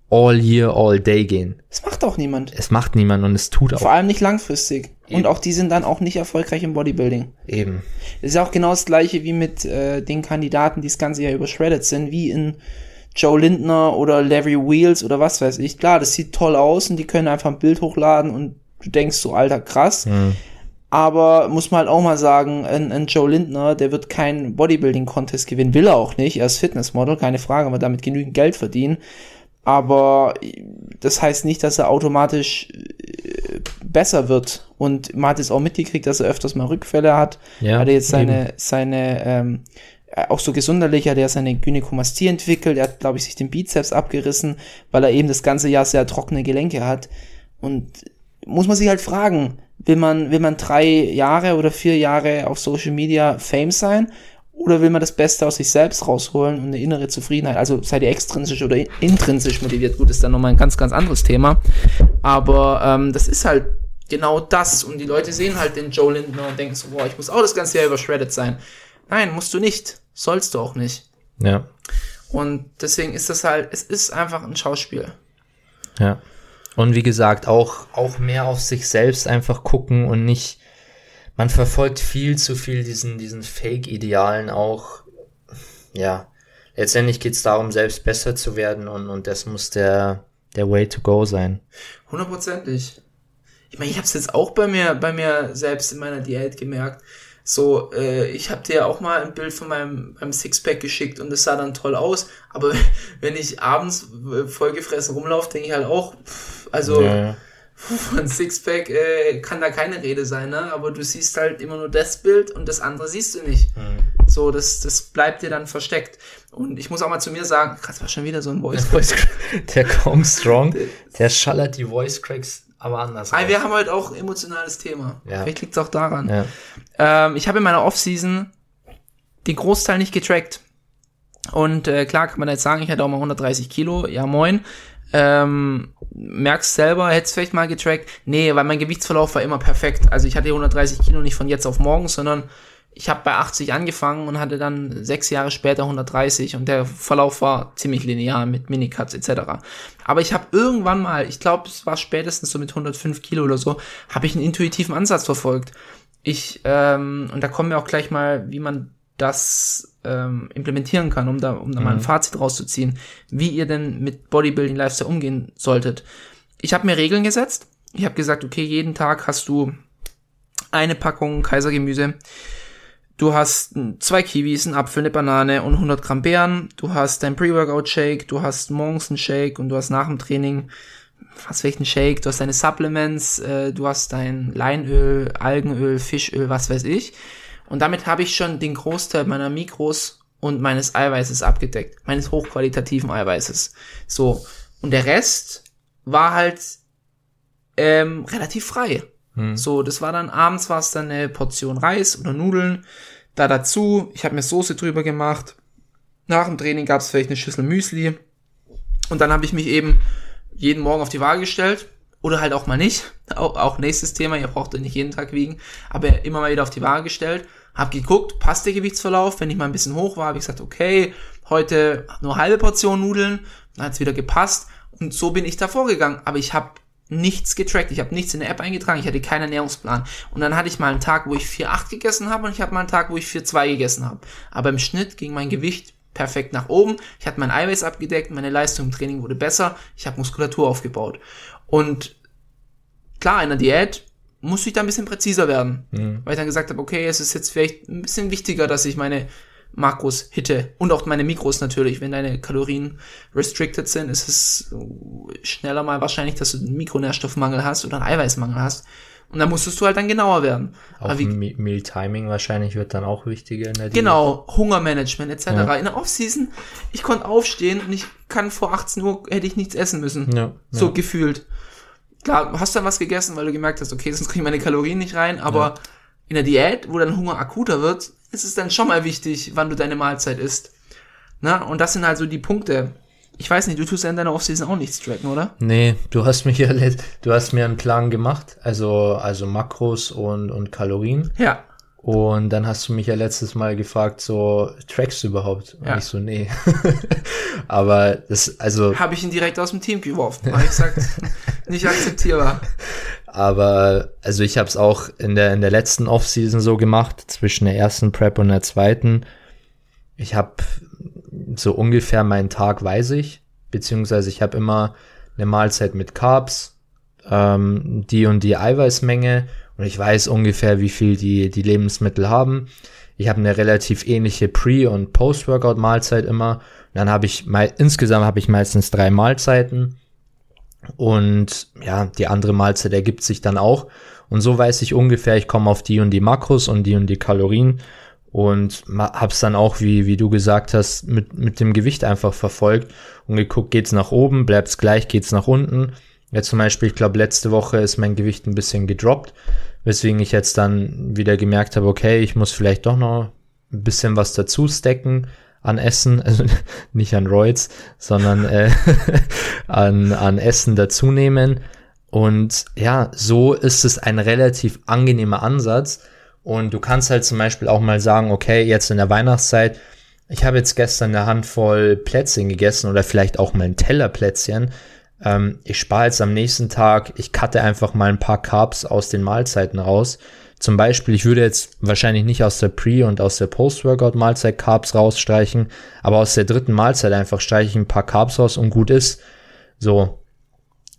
all year, all day gehen. Das macht auch niemand. Es macht niemand und es tut auch Vor allem nicht langfristig. Und auch die sind dann auch nicht erfolgreich im Bodybuilding. eben. Das ist ja auch genau das gleiche wie mit äh, den Kandidaten, die das ganze Jahr übershredded sind, wie in Joe Lindner oder Larry Wheels oder was weiß ich. Klar, das sieht toll aus und die können einfach ein Bild hochladen und du denkst so, alter, krass. Aber muss man halt auch mal sagen, ein, ein Joe Lindner, der wird keinen Bodybuilding-Contest gewinnen, will er auch nicht. Er ist Fitnessmodel, keine Frage, aber damit genügend Geld verdienen. Aber das heißt nicht, dass er automatisch äh, besser wird. Und man hat es auch mitgekriegt, dass er öfters mal Rückfälle hat. Ja, hat er jetzt seine, seine, ähm, äh, auch so gesundheitlich hat er seine Gynäkomastie entwickelt. Er hat, glaube ich, sich den Bizeps abgerissen, weil er eben das ganze Jahr sehr trockene Gelenke hat. Und muss man sich halt fragen, will man, will man drei Jahre oder vier Jahre auf Social Media Fame sein? Oder will man das Beste aus sich selbst rausholen und eine innere Zufriedenheit? Also seid ihr extrinsisch oder intrinsisch motiviert? Gut, ist dann nochmal ein ganz, ganz anderes Thema. Aber ähm, das ist halt genau das. Und die Leute sehen halt den Joe Lindner und denken so, boah, ich muss auch das ganze Jahr übershredded sein. Nein, musst du nicht. Sollst du auch nicht. Ja, Und deswegen ist das halt, es ist einfach ein Schauspiel. ja. Und wie gesagt, auch, auch mehr auf sich selbst einfach gucken und nicht, man verfolgt viel zu viel diesen, diesen Fake-Idealen auch. Ja, letztendlich geht's darum, selbst besser zu werden und, und das muss der, der Way to go sein. Hundertprozentig. Ich meine, ich habe es jetzt auch bei mir, bei mir selbst in meiner Diät gemerkt. So, äh, ich habe dir auch mal ein Bild von meinem, meinem Sixpack geschickt und es sah dann toll aus. Aber wenn ich abends äh, vollgefressen rumlaufe, denke ich halt auch, pff, also Ja. Von Sixpack äh, kann da keine Rede sein, ne? Aber du siehst halt immer nur das Bild und das andere siehst du nicht. So, das, das bleibt dir dann versteckt. Und ich muss auch mal zu mir sagen, krass, war schon wieder so ein Voice. Voice der Kong Strong, der schallert die Voice Cracks aber anders. Ah, raus. wir haben heute auch ein emotionales Thema. Ja. Vielleicht liegt es auch daran. Ja. Ähm, ich habe in meiner Offseason den Großteil nicht getrackt. Und äh, klar kann man jetzt sagen, ich hatte auch mal 130 Kilo. Ja, moin. Ähm, merkst selber, hättest vielleicht mal getrackt. Nee, weil mein Gewichtsverlauf war immer perfekt. Also ich hatte 130 Kilo nicht von jetzt auf morgen, sondern ich habe bei 80 angefangen und hatte dann sechs Jahre später 130 und der Verlauf war ziemlich linear mit Minicuts etc. Aber ich habe irgendwann mal, ich glaube, es war spätestens so mit 105 Kilo oder so, habe ich einen intuitiven Ansatz verfolgt. Ich, ähm, und da kommen wir auch gleich mal, wie man das ähm, implementieren kann, um da, um da mal ein Fazit rauszuziehen, wie ihr denn mit Bodybuilding Lifestyle umgehen solltet. Ich habe mir Regeln gesetzt. Ich habe gesagt, okay, jeden Tag hast du eine Packung Kaisergemüse. Du hast zwei Kiwis, einen Apfel, eine Banane und 100 Gramm Beeren. Du hast dein Pre-Workout-Shake, du hast morgens einen Shake und du hast nach dem Training was welchen Shake, du hast deine Supplements, äh, du hast dein Leinöl, Algenöl, Fischöl, was weiß ich. Und damit habe ich schon den Großteil meiner Mikros und meines Eiweißes abgedeckt, meines hochqualitativen Eiweißes. So, und der Rest war halt ähm, relativ frei. So, das war dann abends war es dann eine Portion Reis oder Nudeln. Da dazu, ich habe mir Soße drüber gemacht. Nach dem Training gab es vielleicht eine Schüssel Müsli. Und dann habe ich mich eben jeden Morgen auf die Waage gestellt. Oder halt auch mal nicht. Auch, auch nächstes Thema, ihr braucht nicht jeden Tag wiegen. Aber immer mal wieder auf die Waage gestellt. Hab geguckt, passt der Gewichtsverlauf. Wenn ich mal ein bisschen hoch war, habe ich gesagt, okay, heute nur halbe Portion Nudeln. Dann hat's wieder gepasst. Und so bin ich da vorgegangen. Aber ich habe nichts getrackt. Ich habe nichts in der App eingetragen. Ich hatte keinen Ernährungsplan. Und dann hatte ich mal einen Tag, wo ich 4,8 gegessen habe und ich hatte mal einen Tag, wo ich 4,2 gegessen habe. Aber im Schnitt ging mein Gewicht perfekt nach oben. Ich hatte mein Eiweiß abgedeckt, meine Leistung im Training wurde besser. Ich habe Muskulatur aufgebaut. Und klar, in der Diät musste ich da ein bisschen präziser werden. Weil ich dann gesagt habe, okay, es ist jetzt vielleicht ein bisschen wichtiger, dass ich meine Makros hitte und auch meine Mikros natürlich. Wenn deine Kalorien restricted sind, ist es schneller mal wahrscheinlich, dass du einen Mikronährstoffmangel hast oder einen Eiweißmangel hast. Und dann musstest du halt dann genauer werden. Auch Aber wie, Me- Meal Timing wahrscheinlich wird dann auch wichtiger in der Diät. Genau, Hungermanagement etc. Ja. In der Offseason, ich konnte aufstehen und ich kann vor 18 Uhr hätte ich nichts essen müssen. Ja, So ja. gefühlt. Klar, du hast dann was gegessen, weil du gemerkt hast, okay, sonst kriege ich meine Kalorien nicht rein, aber in der Diät, wo dein Hunger akuter wird, ist es dann schon mal wichtig, wann du deine Mahlzeit isst. Na, und das sind halt so die Punkte. Ich weiß nicht, du tust ja in deiner Offseason auch nichts tracken, oder? Nee, du hast mir ja du hast mir einen Plan gemacht, also also Makros und und Kalorien Ja. Und dann hast du mich ja letztes Mal gefragt, so trackst du überhaupt? Und Ja. ich so nee. Aber das also Habe ich ihn direkt aus dem Team geworfen, weil ich gesagt, nicht akzeptierbar. Aber also ich habe es auch in der in der letzten Offseason so gemacht zwischen der ersten Prep und der zweiten. Ich habe so ungefähr meinen Tag weiß ich, beziehungsweise ich habe immer eine Mahlzeit mit Carbs, ähm, die und die Eiweißmenge und ich weiß ungefähr, wie viel die die Lebensmittel haben. Ich habe eine relativ ähnliche Pre- und Post-Workout-Mahlzeit immer. Und dann habe ich insgesamt habe ich meistens drei Mahlzeiten und ja, die andere Mahlzeit ergibt sich dann auch. Und so weiß ich ungefähr, ich komme auf die und die Makros und die und die Kalorien und hab's dann auch, wie, wie du gesagt hast, mit, mit dem Gewicht einfach verfolgt und geguckt, geht's nach oben, bleibt's gleich, geht's nach unten. Jetzt zum Beispiel, ich glaube, letzte Woche ist mein Gewicht ein bisschen gedroppt, weswegen ich jetzt dann wieder gemerkt habe, okay, ich muss vielleicht doch noch ein bisschen was dazu stacken an Essen, also nicht an Roids, sondern äh, an, an Essen dazu nehmen. Und ja, so ist es ein relativ angenehmer Ansatz. Und du kannst halt zum Beispiel auch mal sagen, okay, jetzt in der Weihnachtszeit, ich habe jetzt gestern eine Handvoll Plätzchen gegessen oder vielleicht auch mal ein Teller Plätzchen. Ähm, ich spare jetzt am nächsten Tag, ich cutte einfach mal ein paar Carbs aus den Mahlzeiten raus. Zum Beispiel, ich würde jetzt wahrscheinlich nicht aus der Pre- und aus der Post-Workout-Mahlzeit Carbs rausstreichen, aber aus der dritten Mahlzeit einfach streiche ich ein paar Carbs raus und gut ist. So,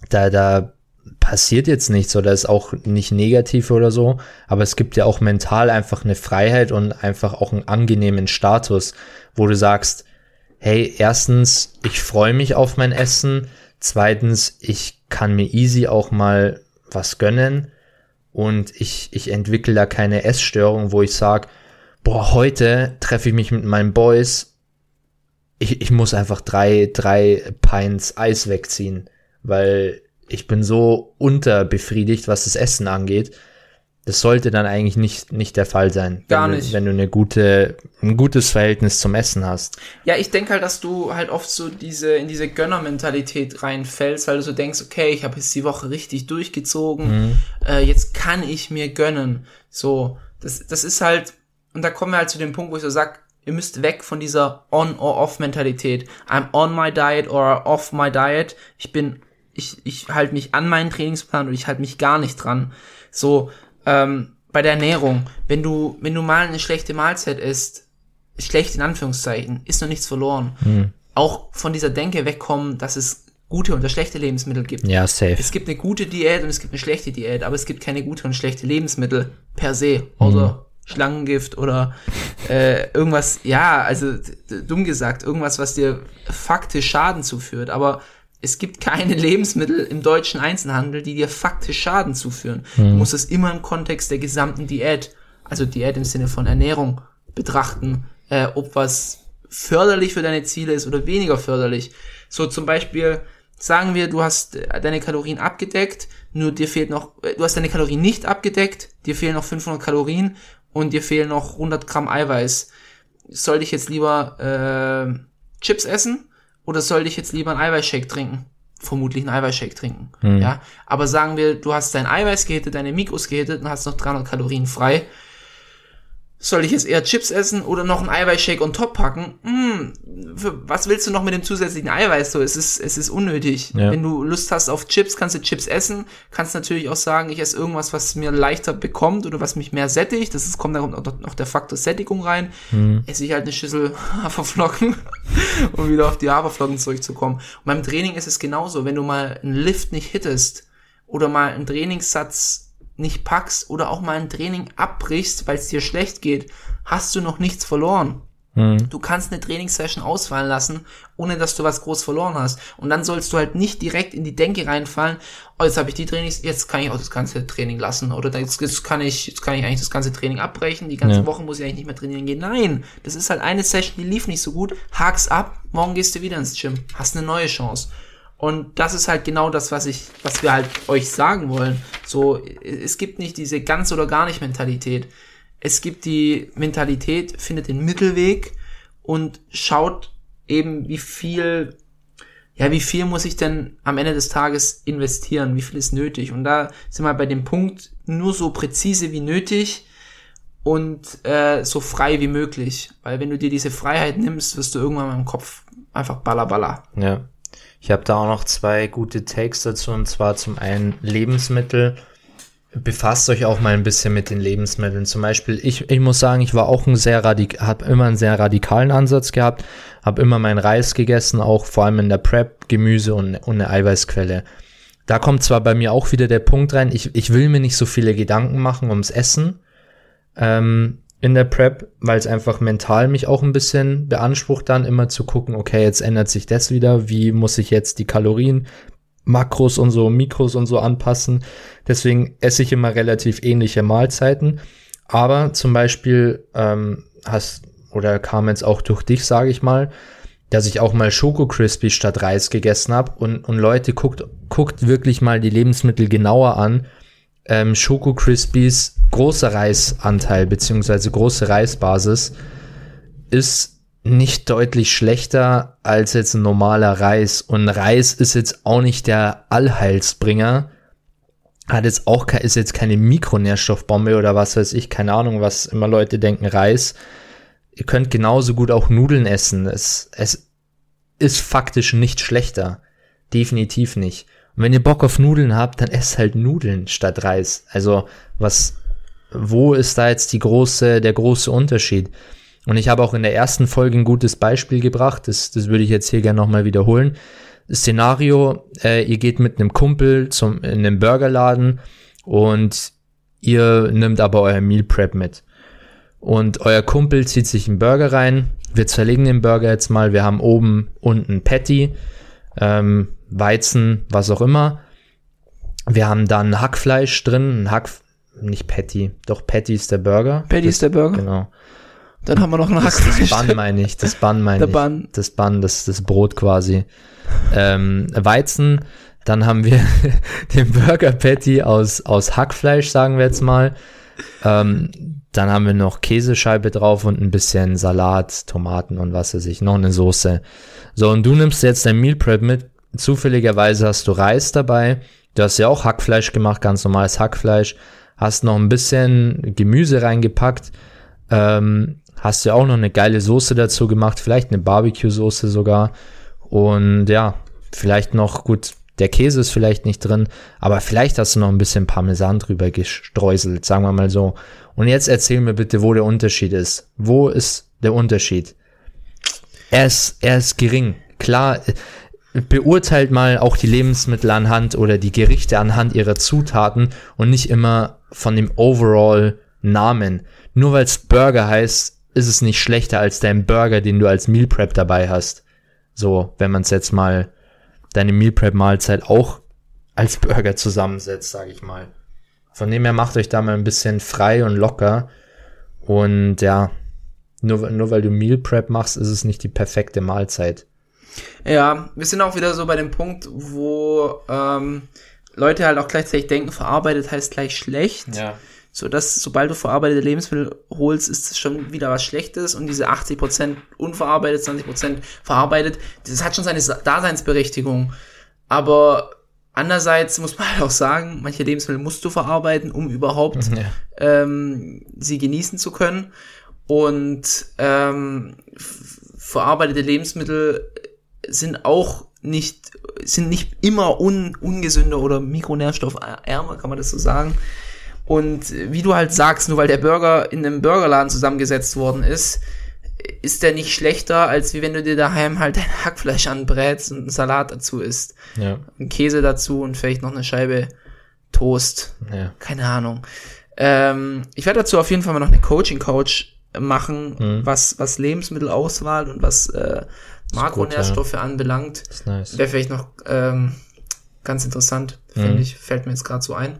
da, da passiert jetzt nichts oder ist auch nicht negativ oder so, aber es gibt ja auch mental einfach eine Freiheit und einfach auch einen angenehmen Status, wo du sagst, hey, erstens, ich freue mich auf mein Essen, zweitens, ich kann mir easy auch mal was gönnen und ich, ich entwickle da keine Essstörung, wo ich sag, boah, heute treffe ich mich mit meinen Boys, ich, ich muss einfach drei, drei Pints Eis wegziehen, weil ich bin so unterbefriedigt, was das Essen angeht. Das sollte dann eigentlich nicht, nicht der Fall sein. Gar wenn nicht. Du, wenn du eine gute, ein gutes Verhältnis zum Essen hast. Ja, ich denke halt, dass du halt oft so diese in diese Gönnermentalität reinfällst, weil du so denkst, okay, ich habe jetzt die Woche richtig durchgezogen, äh, jetzt kann ich mir gönnen. So, das, das ist halt, und da kommen wir halt zu dem Punkt, wo ich so sag, ihr müsst weg von dieser On-or-Off-Mentalität. I'm on my diet or off my diet. Ich bin, ich, ich halte mich an meinen Trainingsplan und ich halte mich gar nicht dran. So, ähm, bei der Ernährung, wenn du, wenn du mal eine schlechte Mahlzeit isst, schlecht in Anführungszeichen, ist noch nichts verloren. Auch von dieser Denke wegkommen, dass es gute und schlechte Lebensmittel gibt. Ja, safe. Es gibt eine gute Diät und es gibt eine schlechte Diät, aber es gibt keine gute und schlechte Lebensmittel per se, außer Schlangengift oder äh, irgendwas, ja, also dumm gesagt, irgendwas, was dir faktisch Schaden zuführt. Aber es gibt keine Lebensmittel im deutschen Einzelhandel, die dir faktisch Schaden zuführen. Du musst es immer im Kontext der gesamten Diät, also Diät im Sinne von Ernährung, betrachten, äh, ob was förderlich für deine Ziele ist oder weniger förderlich. So zum Beispiel sagen wir, du hast äh, deine Kalorien abgedeckt, nur dir fehlt noch, äh, du hast deine Kalorien nicht abgedeckt, dir fehlen noch 500 Kalorien und dir fehlen noch 100 Gramm Eiweiß. Soll ich jetzt lieber äh, Chips essen oder soll ich jetzt lieber einen Eiweißshake trinken? Vermutlich einen Eiweißshake trinken. Ja, aber sagen wir, du hast dein Eiweiß gehittet, deine Mikros gehittet und hast noch 300 Kalorien frei. Soll ich jetzt eher Chips essen oder noch einen Eiweißshake on top packen? Hm, für, was willst du noch mit dem zusätzlichen Eiweiß? So, es ist, es ist unnötig. Ja. Wenn du Lust hast auf Chips, kannst du Chips essen. Kannst natürlich auch sagen, ich esse irgendwas, was mir leichter bekommt oder was mich mehr sättigt. Das ist, kommt da noch, noch der Faktor Sättigung rein. Esse ich halt eine Schüssel Haferflocken, um wieder auf die Haferflocken zurückzukommen. Und beim Training ist es genauso. Wenn du mal einen Lift nicht hittest oder mal einen Trainingssatz nicht packst oder auch mal ein Training abbrichst, weil es dir schlecht geht, hast du noch nichts verloren. Du kannst eine Trainingssession ausfallen lassen, ohne dass du was groß verloren hast. Und dann sollst du halt nicht direkt in die Denke reinfallen, oh, jetzt habe ich die Trainings, jetzt kann ich auch das ganze Training lassen. Oder jetzt, jetzt kann ich, jetzt kann ich eigentlich das ganze Training abbrechen, die ganze Ja. Woche muss ich eigentlich nicht mehr trainieren gehen. Nein, das ist halt eine Session, die lief nicht so gut, hak's ab, morgen gehst du wieder ins Gym, hast eine neue Chance. Und das ist halt genau das, was ich, was wir halt euch sagen wollen. So, es gibt nicht diese ganz oder gar nicht Mentalität. Es gibt die Mentalität, findet den Mittelweg und schaut eben, wie viel, ja, wie viel muss ich denn am Ende des Tages investieren? Wie viel ist nötig? Und da sind wir bei dem Punkt, nur so präzise wie nötig und äh, so frei wie möglich. Weil wenn du dir diese Freiheit nimmst, wirst du irgendwann mal im Kopf einfach baller baller. Ja. Ich habe da auch noch zwei gute Takes dazu und zwar zum einen Lebensmittel. Befasst euch auch mal ein bisschen mit den Lebensmitteln. Zum Beispiel, ich, ich muss sagen, ich war auch ein sehr radik, habe immer einen sehr radikalen Ansatz gehabt, habe immer meinen Reis gegessen, auch vor allem in der Prep, Gemüse und, und eine Eiweißquelle. Da kommt zwar bei mir auch wieder der Punkt rein, ich, ich will mir nicht so viele Gedanken machen ums Essen ähm, in der Prep, weil es einfach mental mich auch ein bisschen beansprucht, dann immer zu gucken, okay, jetzt ändert sich das wieder, wie muss ich jetzt die Kalorien, Makros und so, Mikros und so anpassen. Deswegen esse ich immer relativ ähnliche Mahlzeiten. Aber zum Beispiel ähm, hast oder kam jetzt auch durch dich, sage ich mal, dass ich auch mal Schoko Crispy statt Reis gegessen habe und, und Leute guckt guckt wirklich mal die Lebensmittel genauer an. Ähm, Schoko Crispies großer Reisanteil beziehungsweise große Reisbasis ist nicht deutlich schlechter als jetzt ein normaler Reis. Und Reis ist jetzt auch nicht der Allheilsbringer. Hat jetzt auch, ist jetzt keine Mikronährstoffbombe oder was weiß ich, keine Ahnung, was immer Leute denken, Reis. Ihr könnt genauso gut auch Nudeln essen. Es, es ist faktisch nicht schlechter. Definitiv nicht. Und wenn ihr Bock auf Nudeln habt, dann esst halt Nudeln statt Reis. Also, was, wo ist da jetzt die große, der große Unterschied? Und ich habe auch in der ersten Folge ein gutes Beispiel gebracht, das, das würde ich jetzt hier gerne nochmal wiederholen. Szenario, äh, ihr geht mit einem Kumpel zum, in einem Burgerladen und ihr nimmt aber euer Meal Prep mit. Und euer Kumpel zieht sich einen Burger rein. Wir zerlegen den Burger jetzt mal. Wir haben oben unten Patty, ähm, Weizen, was auch immer. Wir haben dann Hackfleisch drin, ein Hack, nicht Patty, doch Patty ist der Burger. Patty ist der Burger. Genau. Dann haben wir noch ein Das, das Hackfleisch. Bun meine ich, das Bun meine ich. Bun. Das Bun, das, das Brot quasi. Ähm, Weizen, dann haben wir den Burger Patty aus, aus Hackfleisch, sagen wir jetzt mal. Ähm, dann haben wir noch Käsescheibe drauf und ein bisschen Salat, Tomaten und was weiß ich, noch eine Soße. So, und du nimmst jetzt dein Meal Prep mit. Zufälligerweise hast du Reis dabei. Du hast ja auch Hackfleisch gemacht, ganz normales Hackfleisch. Hast noch ein bisschen Gemüse reingepackt. Ähm, hast ja auch noch eine geile Soße dazu gemacht, vielleicht eine Barbecue-Soße sogar. Und ja, vielleicht noch, gut, der Käse ist vielleicht nicht drin, aber vielleicht hast du noch ein bisschen Parmesan drüber gestreuselt, sagen wir mal so. Und jetzt erzähl mir bitte, wo der Unterschied ist. Wo ist der Unterschied. Er ist, er ist gering. Klar, beurteilt mal auch die Lebensmittel anhand oder die Gerichte anhand ihrer Zutaten und nicht immer von dem Overall Namen. Nur weil es Burger heißt, ist es nicht schlechter als dein Burger, den du als Meal Prep dabei hast. So, wenn man es jetzt mal deine Meal Prep Mahlzeit auch als Burger zusammensetzt, sage ich mal. Von dem her macht euch da mal ein bisschen frei und locker. Und ja, nur, nur weil du Meal Prep machst, ist es nicht die perfekte Mahlzeit. Ja, wir sind auch wieder so bei dem Punkt, wo ähm, Leute halt auch gleichzeitig denken, verarbeitet heißt gleich schlecht. Ja. So dass, sobald du verarbeitete Lebensmittel holst, ist es schon wieder was Schlechtes und diese 80% unverarbeitet, 20% verarbeitet, das hat schon seine Daseinsberechtigung. Aber andererseits muss man halt auch sagen, manche Lebensmittel musst du verarbeiten, um überhaupt Ja. ähm, sie genießen zu können. Und ähm, verarbeitete Lebensmittel sind auch nicht, sind nicht immer un, ungesünder oder mikronährstoffärmer, kann man das so sagen. Und wie du halt sagst, nur weil der Burger in einem Burgerladen zusammengesetzt worden ist, ist der nicht schlechter, als wie wenn du dir daheim halt dein Hackfleisch anbrätst und einen Salat dazu isst. Ja, Einen Käse dazu und vielleicht noch eine Scheibe Toast. ja. Keine Ahnung. Ähm, ich werde dazu auf jeden Fall mal noch eine Coaching-Couch machen, Mhm. was, was Lebensmittelauswahl und was äh, Makronährstoffe anbelangt. ist nice. Wäre vielleicht noch ähm, ganz interessant, finde Mhm. ich. Fällt mir jetzt gerade so ein.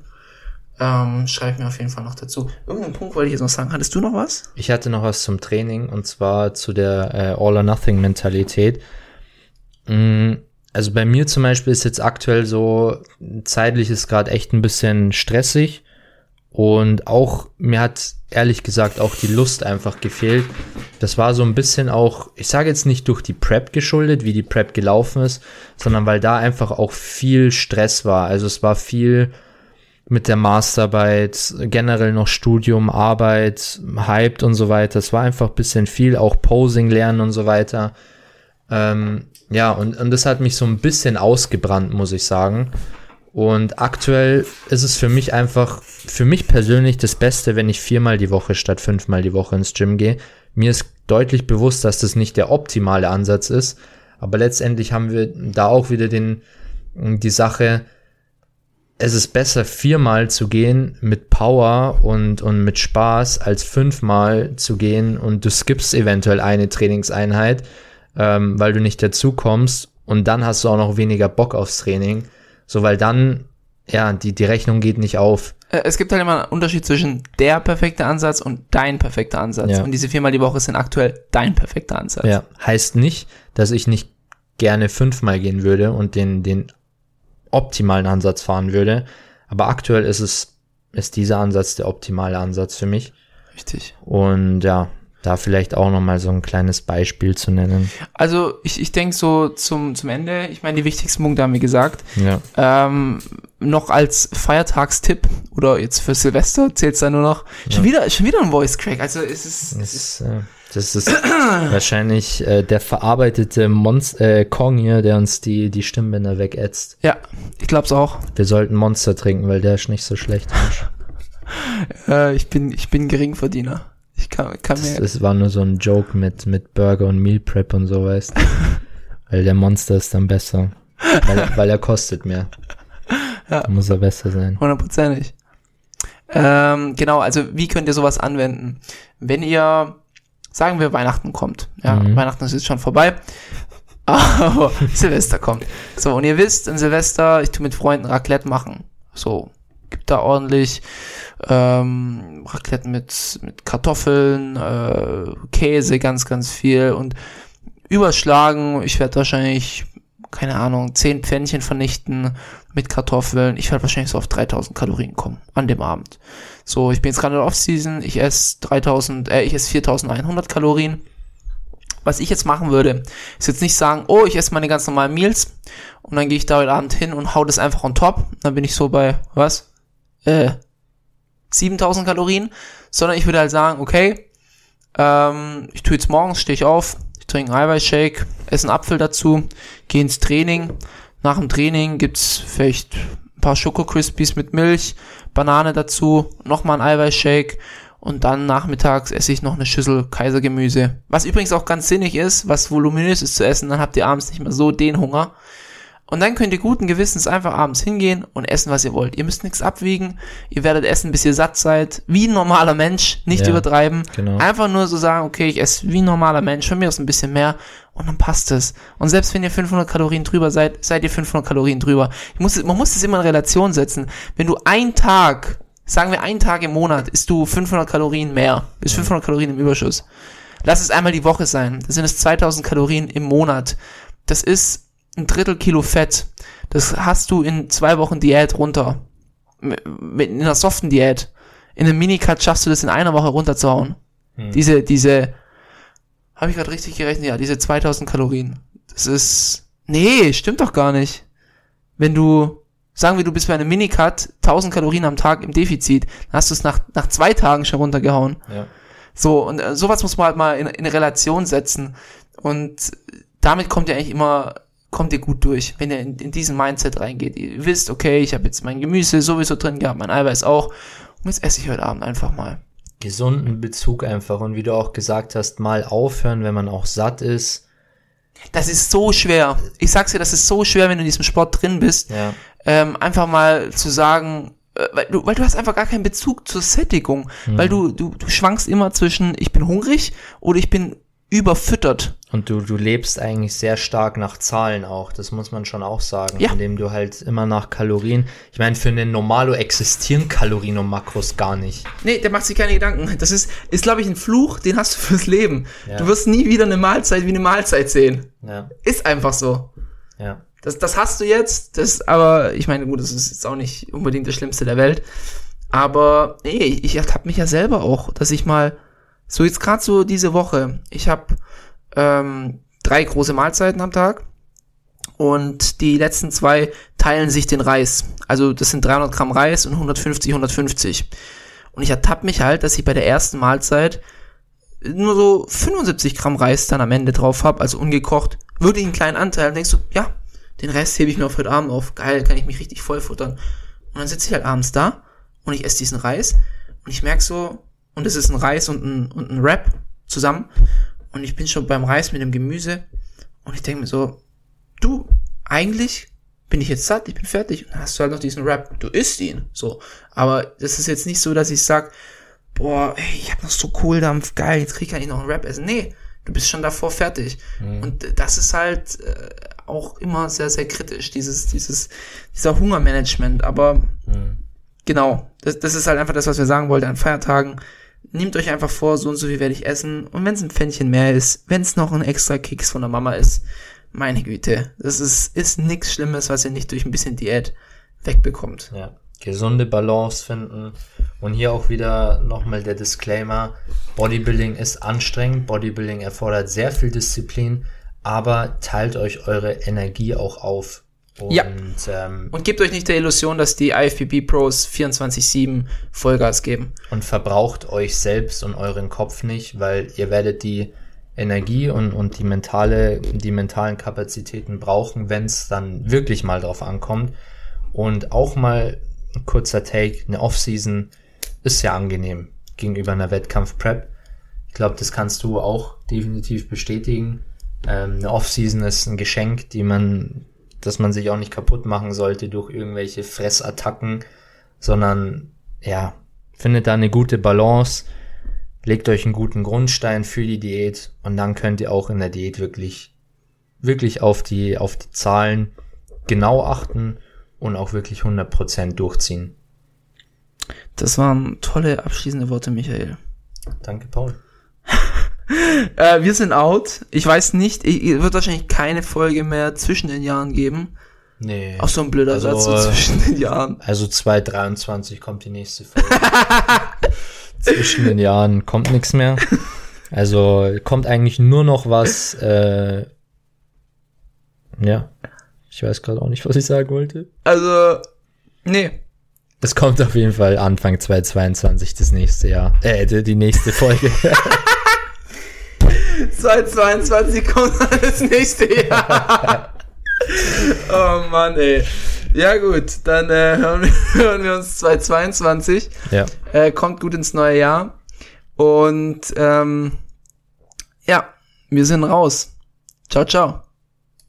Ähm, schreib mir auf jeden Fall noch dazu. Irgendeinen Punkt wollte ich jetzt noch sagen. Hattest du noch was? Ich hatte noch was zum Training und zwar zu der äh, All-or-Nothing-Mentalität. Mm, Also bei mir zum Beispiel ist jetzt aktuell so, zeitlich ist gerade echt ein bisschen stressig und auch mir hat ehrlich gesagt auch die Lust einfach gefehlt. Das war so ein bisschen auch, ich sage jetzt nicht durch die Prep geschuldet, wie die Prep gelaufen ist, sondern weil da einfach auch viel Stress war. Also es war viel mit der Masterarbeit, generell noch Studium, Arbeit, Hyped und so weiter. Es war einfach ein bisschen viel, auch Posing lernen und so weiter. Ähm, ja, und, und das hat mich so ein bisschen ausgebrannt, muss ich sagen. Und aktuell ist es für mich einfach, für mich persönlich das Beste, wenn ich viermal die Woche statt fünfmal die Woche ins Gym gehe. Mir ist deutlich bewusst, dass das nicht der optimale Ansatz ist. Aber letztendlich haben wir da auch wieder den, die Sache, es ist besser, viermal zu gehen mit Power und, und mit Spaß, als fünfmal zu gehen und du skippst eventuell eine Trainingseinheit, ähm, weil du nicht dazu kommst und dann hast du auch noch weniger Bock aufs Training. So, weil dann, ja, die, die Rechnung geht nicht auf. Äh, Es gibt halt immer einen Unterschied zwischen der perfekte Ansatz und dein perfekter Ansatz. Ja. Und diese viermal die Woche sind aktuell dein perfekter Ansatz. Ja, heißt nicht, dass ich nicht gerne fünfmal gehen würde und den, den optimalen Ansatz fahren würde. Aber aktuell ist es, ist dieser Ansatz der optimale Ansatz für mich. Richtig. Und ja, da vielleicht auch nochmal so ein kleines Beispiel zu nennen. Also ich, ich denke so zum, zum Ende, ich meine, die wichtigsten Punkte haben wir gesagt. Ja. Ähm, noch als Feiertagstipp oder jetzt für Silvester zählt es da nur noch. Schon, wieder, schon wieder ein Voice Crack. Also es ist, Das ist, äh, das ist wahrscheinlich äh, der verarbeitete Monster, äh, Kong hier, der uns die, die Stimmbänder wegätzt. ja, ich glaub's auch. Wir sollten Monster trinken, weil der ist nicht so schlecht. Äh, ich bin, ich bin Geringverdiener. Ich kann, kann Das, mir. das war nur so ein Joke mit, mit Burger und Meal Prep und so, weißt? Weil der Monster ist dann besser. Weil, er- weil er kostet mehr. Ja. Dann muss er besser sein. Hundertprozentig. Ähm, genau, also wie könnt ihr sowas anwenden? Wenn ihr, sagen wir, Weihnachten kommt. Ja, Mhm. Weihnachten ist jetzt schon vorbei. Aber Silvester kommt. So, und ihr wisst, in Silvester, ich tu mit Freunden Raclette machen. So, da ordentlich ähm, Raclette mit, mit Kartoffeln, äh, Käse, ganz, ganz viel und überschlagen. Ich werde wahrscheinlich, keine Ahnung, 10 Pfännchen vernichten mit Kartoffeln. Ich werde wahrscheinlich so auf 3000 Kalorien kommen an dem Abend. So, ich bin jetzt gerade Off-Season. Ich esse 3000, äh, ich esse 4100 Kalorien. Was ich jetzt machen würde, ist jetzt nicht sagen, oh, ich esse meine ganz normalen Meals und dann gehe ich da heute Abend hin und hau das einfach on top. Dann bin ich so bei, was? Äh, 7000 Kalorien. Sondern ich würde halt sagen, okay, ähm, ich tue jetzt morgens, stehe ich auf, ich trinke einen Eiweißshake, esse einen Apfel dazu, gehe ins Training. Nach dem Training gibt's vielleicht ein paar Schoko Crispies mit Milch, Banane dazu, nochmal ein Eiweißshake Und dann nachmittags esse ich noch eine Schüssel Kaisergemüse. Was übrigens auch ganz sinnig ist, was voluminös ist zu essen, dann habt ihr abends nicht mehr so den Hunger. Und dann könnt ihr guten Gewissens einfach abends hingehen und essen, was ihr wollt. Ihr müsst nichts abwiegen. Ihr werdet essen, bis ihr satt seid. Wie ein normaler Mensch. Nicht Ja, übertreiben. genau. Einfach nur so sagen, okay, ich esse wie ein normaler Mensch. Von mir aus ein bisschen mehr. Und dann passt es. Und selbst wenn ihr 500 Kalorien drüber seid, seid ihr 500 Kalorien drüber. Muss, man muss es immer in Relation setzen. Wenn du einen Tag, sagen wir einen Tag im Monat, isst du 500 Kalorien mehr. Ist 500 Kalorien im Überschuss. Lass es einmal die Woche sein. Das sind es 2000 Kalorien im Monat. Das ist ein Drittel Kilo Fett. Das hast du in zwei Wochen Diät runter. Mit in einer soften Diät. In einem Minicut schaffst du das in einer Woche runterzuhauen. Diese, diese, habe ich gerade richtig gerechnet? Ja, diese 2000 Kalorien. Das ist, nee, stimmt doch gar nicht. Wenn du, sagen wir, du bist bei einem Minicut 1000 Kalorien am Tag im Defizit, dann hast du es nach, nach zwei Tagen schon runtergehauen. Ja. So, und äh, sowas muss man halt mal in, in Relation setzen. Und damit kommt ihr eigentlich immer, kommt ihr gut durch, wenn ihr in, in diesen Mindset reingeht. Ihr wisst, okay, ich habe jetzt mein Gemüse sowieso drin gehabt, mein Eiweiß auch. Und jetzt esse ich heute Abend einfach mal. Gesunden Bezug einfach. Und wie du auch gesagt hast, mal aufhören, wenn man auch satt ist. Das ist so schwer. Ich sag's dir, das ist so schwer, wenn du in diesem Sport drin bist. Ja. Ähm, einfach mal zu sagen, äh, weil du, weil du hast einfach gar keinen Bezug zur Sättigung. Weil du, du, du schwankst immer zwischen, ich bin hungrig oder ich bin überfüttert. Und du, du lebst eigentlich sehr stark nach Zahlen auch, das muss man schon auch sagen, Ja. indem du halt immer nach Kalorien, ich meine, für einen Normalo existieren Kalorien und Makros gar nicht. Nee, der macht sich keine Gedanken. Das ist, ist glaube ich, ein Fluch, den hast du fürs Leben. Ja. Du wirst nie wieder eine Mahlzeit wie eine Mahlzeit sehen. Ja, Ist einfach so. ja. Das, das hast du jetzt, das, aber ich meine, gut, das ist jetzt auch nicht unbedingt das Schlimmste der Welt. Aber nee, ich ertappe mich ja selber auch, dass ich mal, so jetzt gerade so diese Woche, ich habe ähm, drei große Mahlzeiten am Tag und die letzten zwei teilen sich den Reis. Also das sind 300 Gramm Reis und 150, 150. Und ich ertappe mich halt, dass ich bei der ersten Mahlzeit nur so 75 Gramm Reis dann am Ende drauf habe, also ungekocht, wirklich einen kleinen Anteil. Und denkst du, ja, den Rest hebe ich mir auf heute Abend auf. Geil, kann ich mich richtig voll futtern. Und dann sitze ich halt abends da und ich esse diesen Reis und ich merk so, und es ist ein Reis und ein, und ein Wrap zusammen. Und ich bin schon beim Reis mit dem Gemüse und ich denke mir so, du, eigentlich bin ich jetzt satt, ich bin fertig. Und hast du halt noch diesen Wrap. Du isst ihn. So. Aber das ist jetzt nicht so, dass ich sag, boah, ey, ich habe noch so Kohldampf, geil, jetzt krieg ich noch einen Wrap essen. Nee, du bist schon davor fertig. Und äh, das ist halt äh, auch immer sehr, sehr kritisch, dieses, dieses, dieser Hungermanagement. Aber genau, das, das ist halt einfach das, was wir sagen wollten an Feiertagen. Nehmt euch einfach vor, so und so viel werde ich essen. Und wenn es ein Pfännchen mehr ist, wenn es noch ein extra Keks von der Mama ist, meine Güte, das ist, ist nichts Schlimmes, was ihr nicht durch ein bisschen Diät wegbekommt. Ja, gesunde Balance finden. Und hier auch wieder nochmal der Disclaimer. Bodybuilding ist anstrengend. Bodybuilding erfordert sehr viel Disziplin. Aber teilt euch eure Energie auch auf. Und, Ja. ähm, Und gebt euch nicht der Illusion, dass die IFBB Pros 24-7 Vollgas geben. und verbraucht euch selbst und euren Kopf nicht, weil ihr werdet die Energie und, und die mentale, die mentalen Kapazitäten brauchen, wenn es dann wirklich mal drauf ankommt. Und auch mal ein kurzer Take, eine Offseason ist ja angenehm gegenüber einer Wettkampf-Prep. Ich glaube, das kannst du auch definitiv bestätigen. Ähm, eine Offseason ist ein Geschenk, die man, dass man sich auch nicht kaputt machen sollte durch irgendwelche Fressattacken, sondern ja, findet da eine gute Balance, legt euch einen guten Grundstein für die Diät und dann könnt ihr auch in der Diät wirklich, wirklich auf die, auf die Zahlen genau achten und auch wirklich 100% durchziehen. Das waren tolle abschließende Worte, Michael. Danke, Paul. Äh, wir sind out. Ich weiß nicht, ich, es wird wahrscheinlich keine Folge mehr zwischen den Jahren geben. Nee. Auch so ein blöder Also, Satz so äh, zwischen den Jahren. Also 2023 kommt die nächste Folge. Zwischen den Jahren kommt nichts mehr. Also kommt eigentlich nur noch was. Äh, ja, ich weiß gerade auch nicht, was ich sagen wollte. Also, nee. Es kommt auf jeden Fall Anfang 2022 das nächste Jahr. Äh, die nächste Folge. 2022 kommt das nächste Jahr. oh Mann, ey. Ja gut, dann äh, hören, wir, hören wir uns 2022. ja. Äh, kommt gut ins neue Jahr. Und ähm, ja, wir sind raus. Ciao, ciao.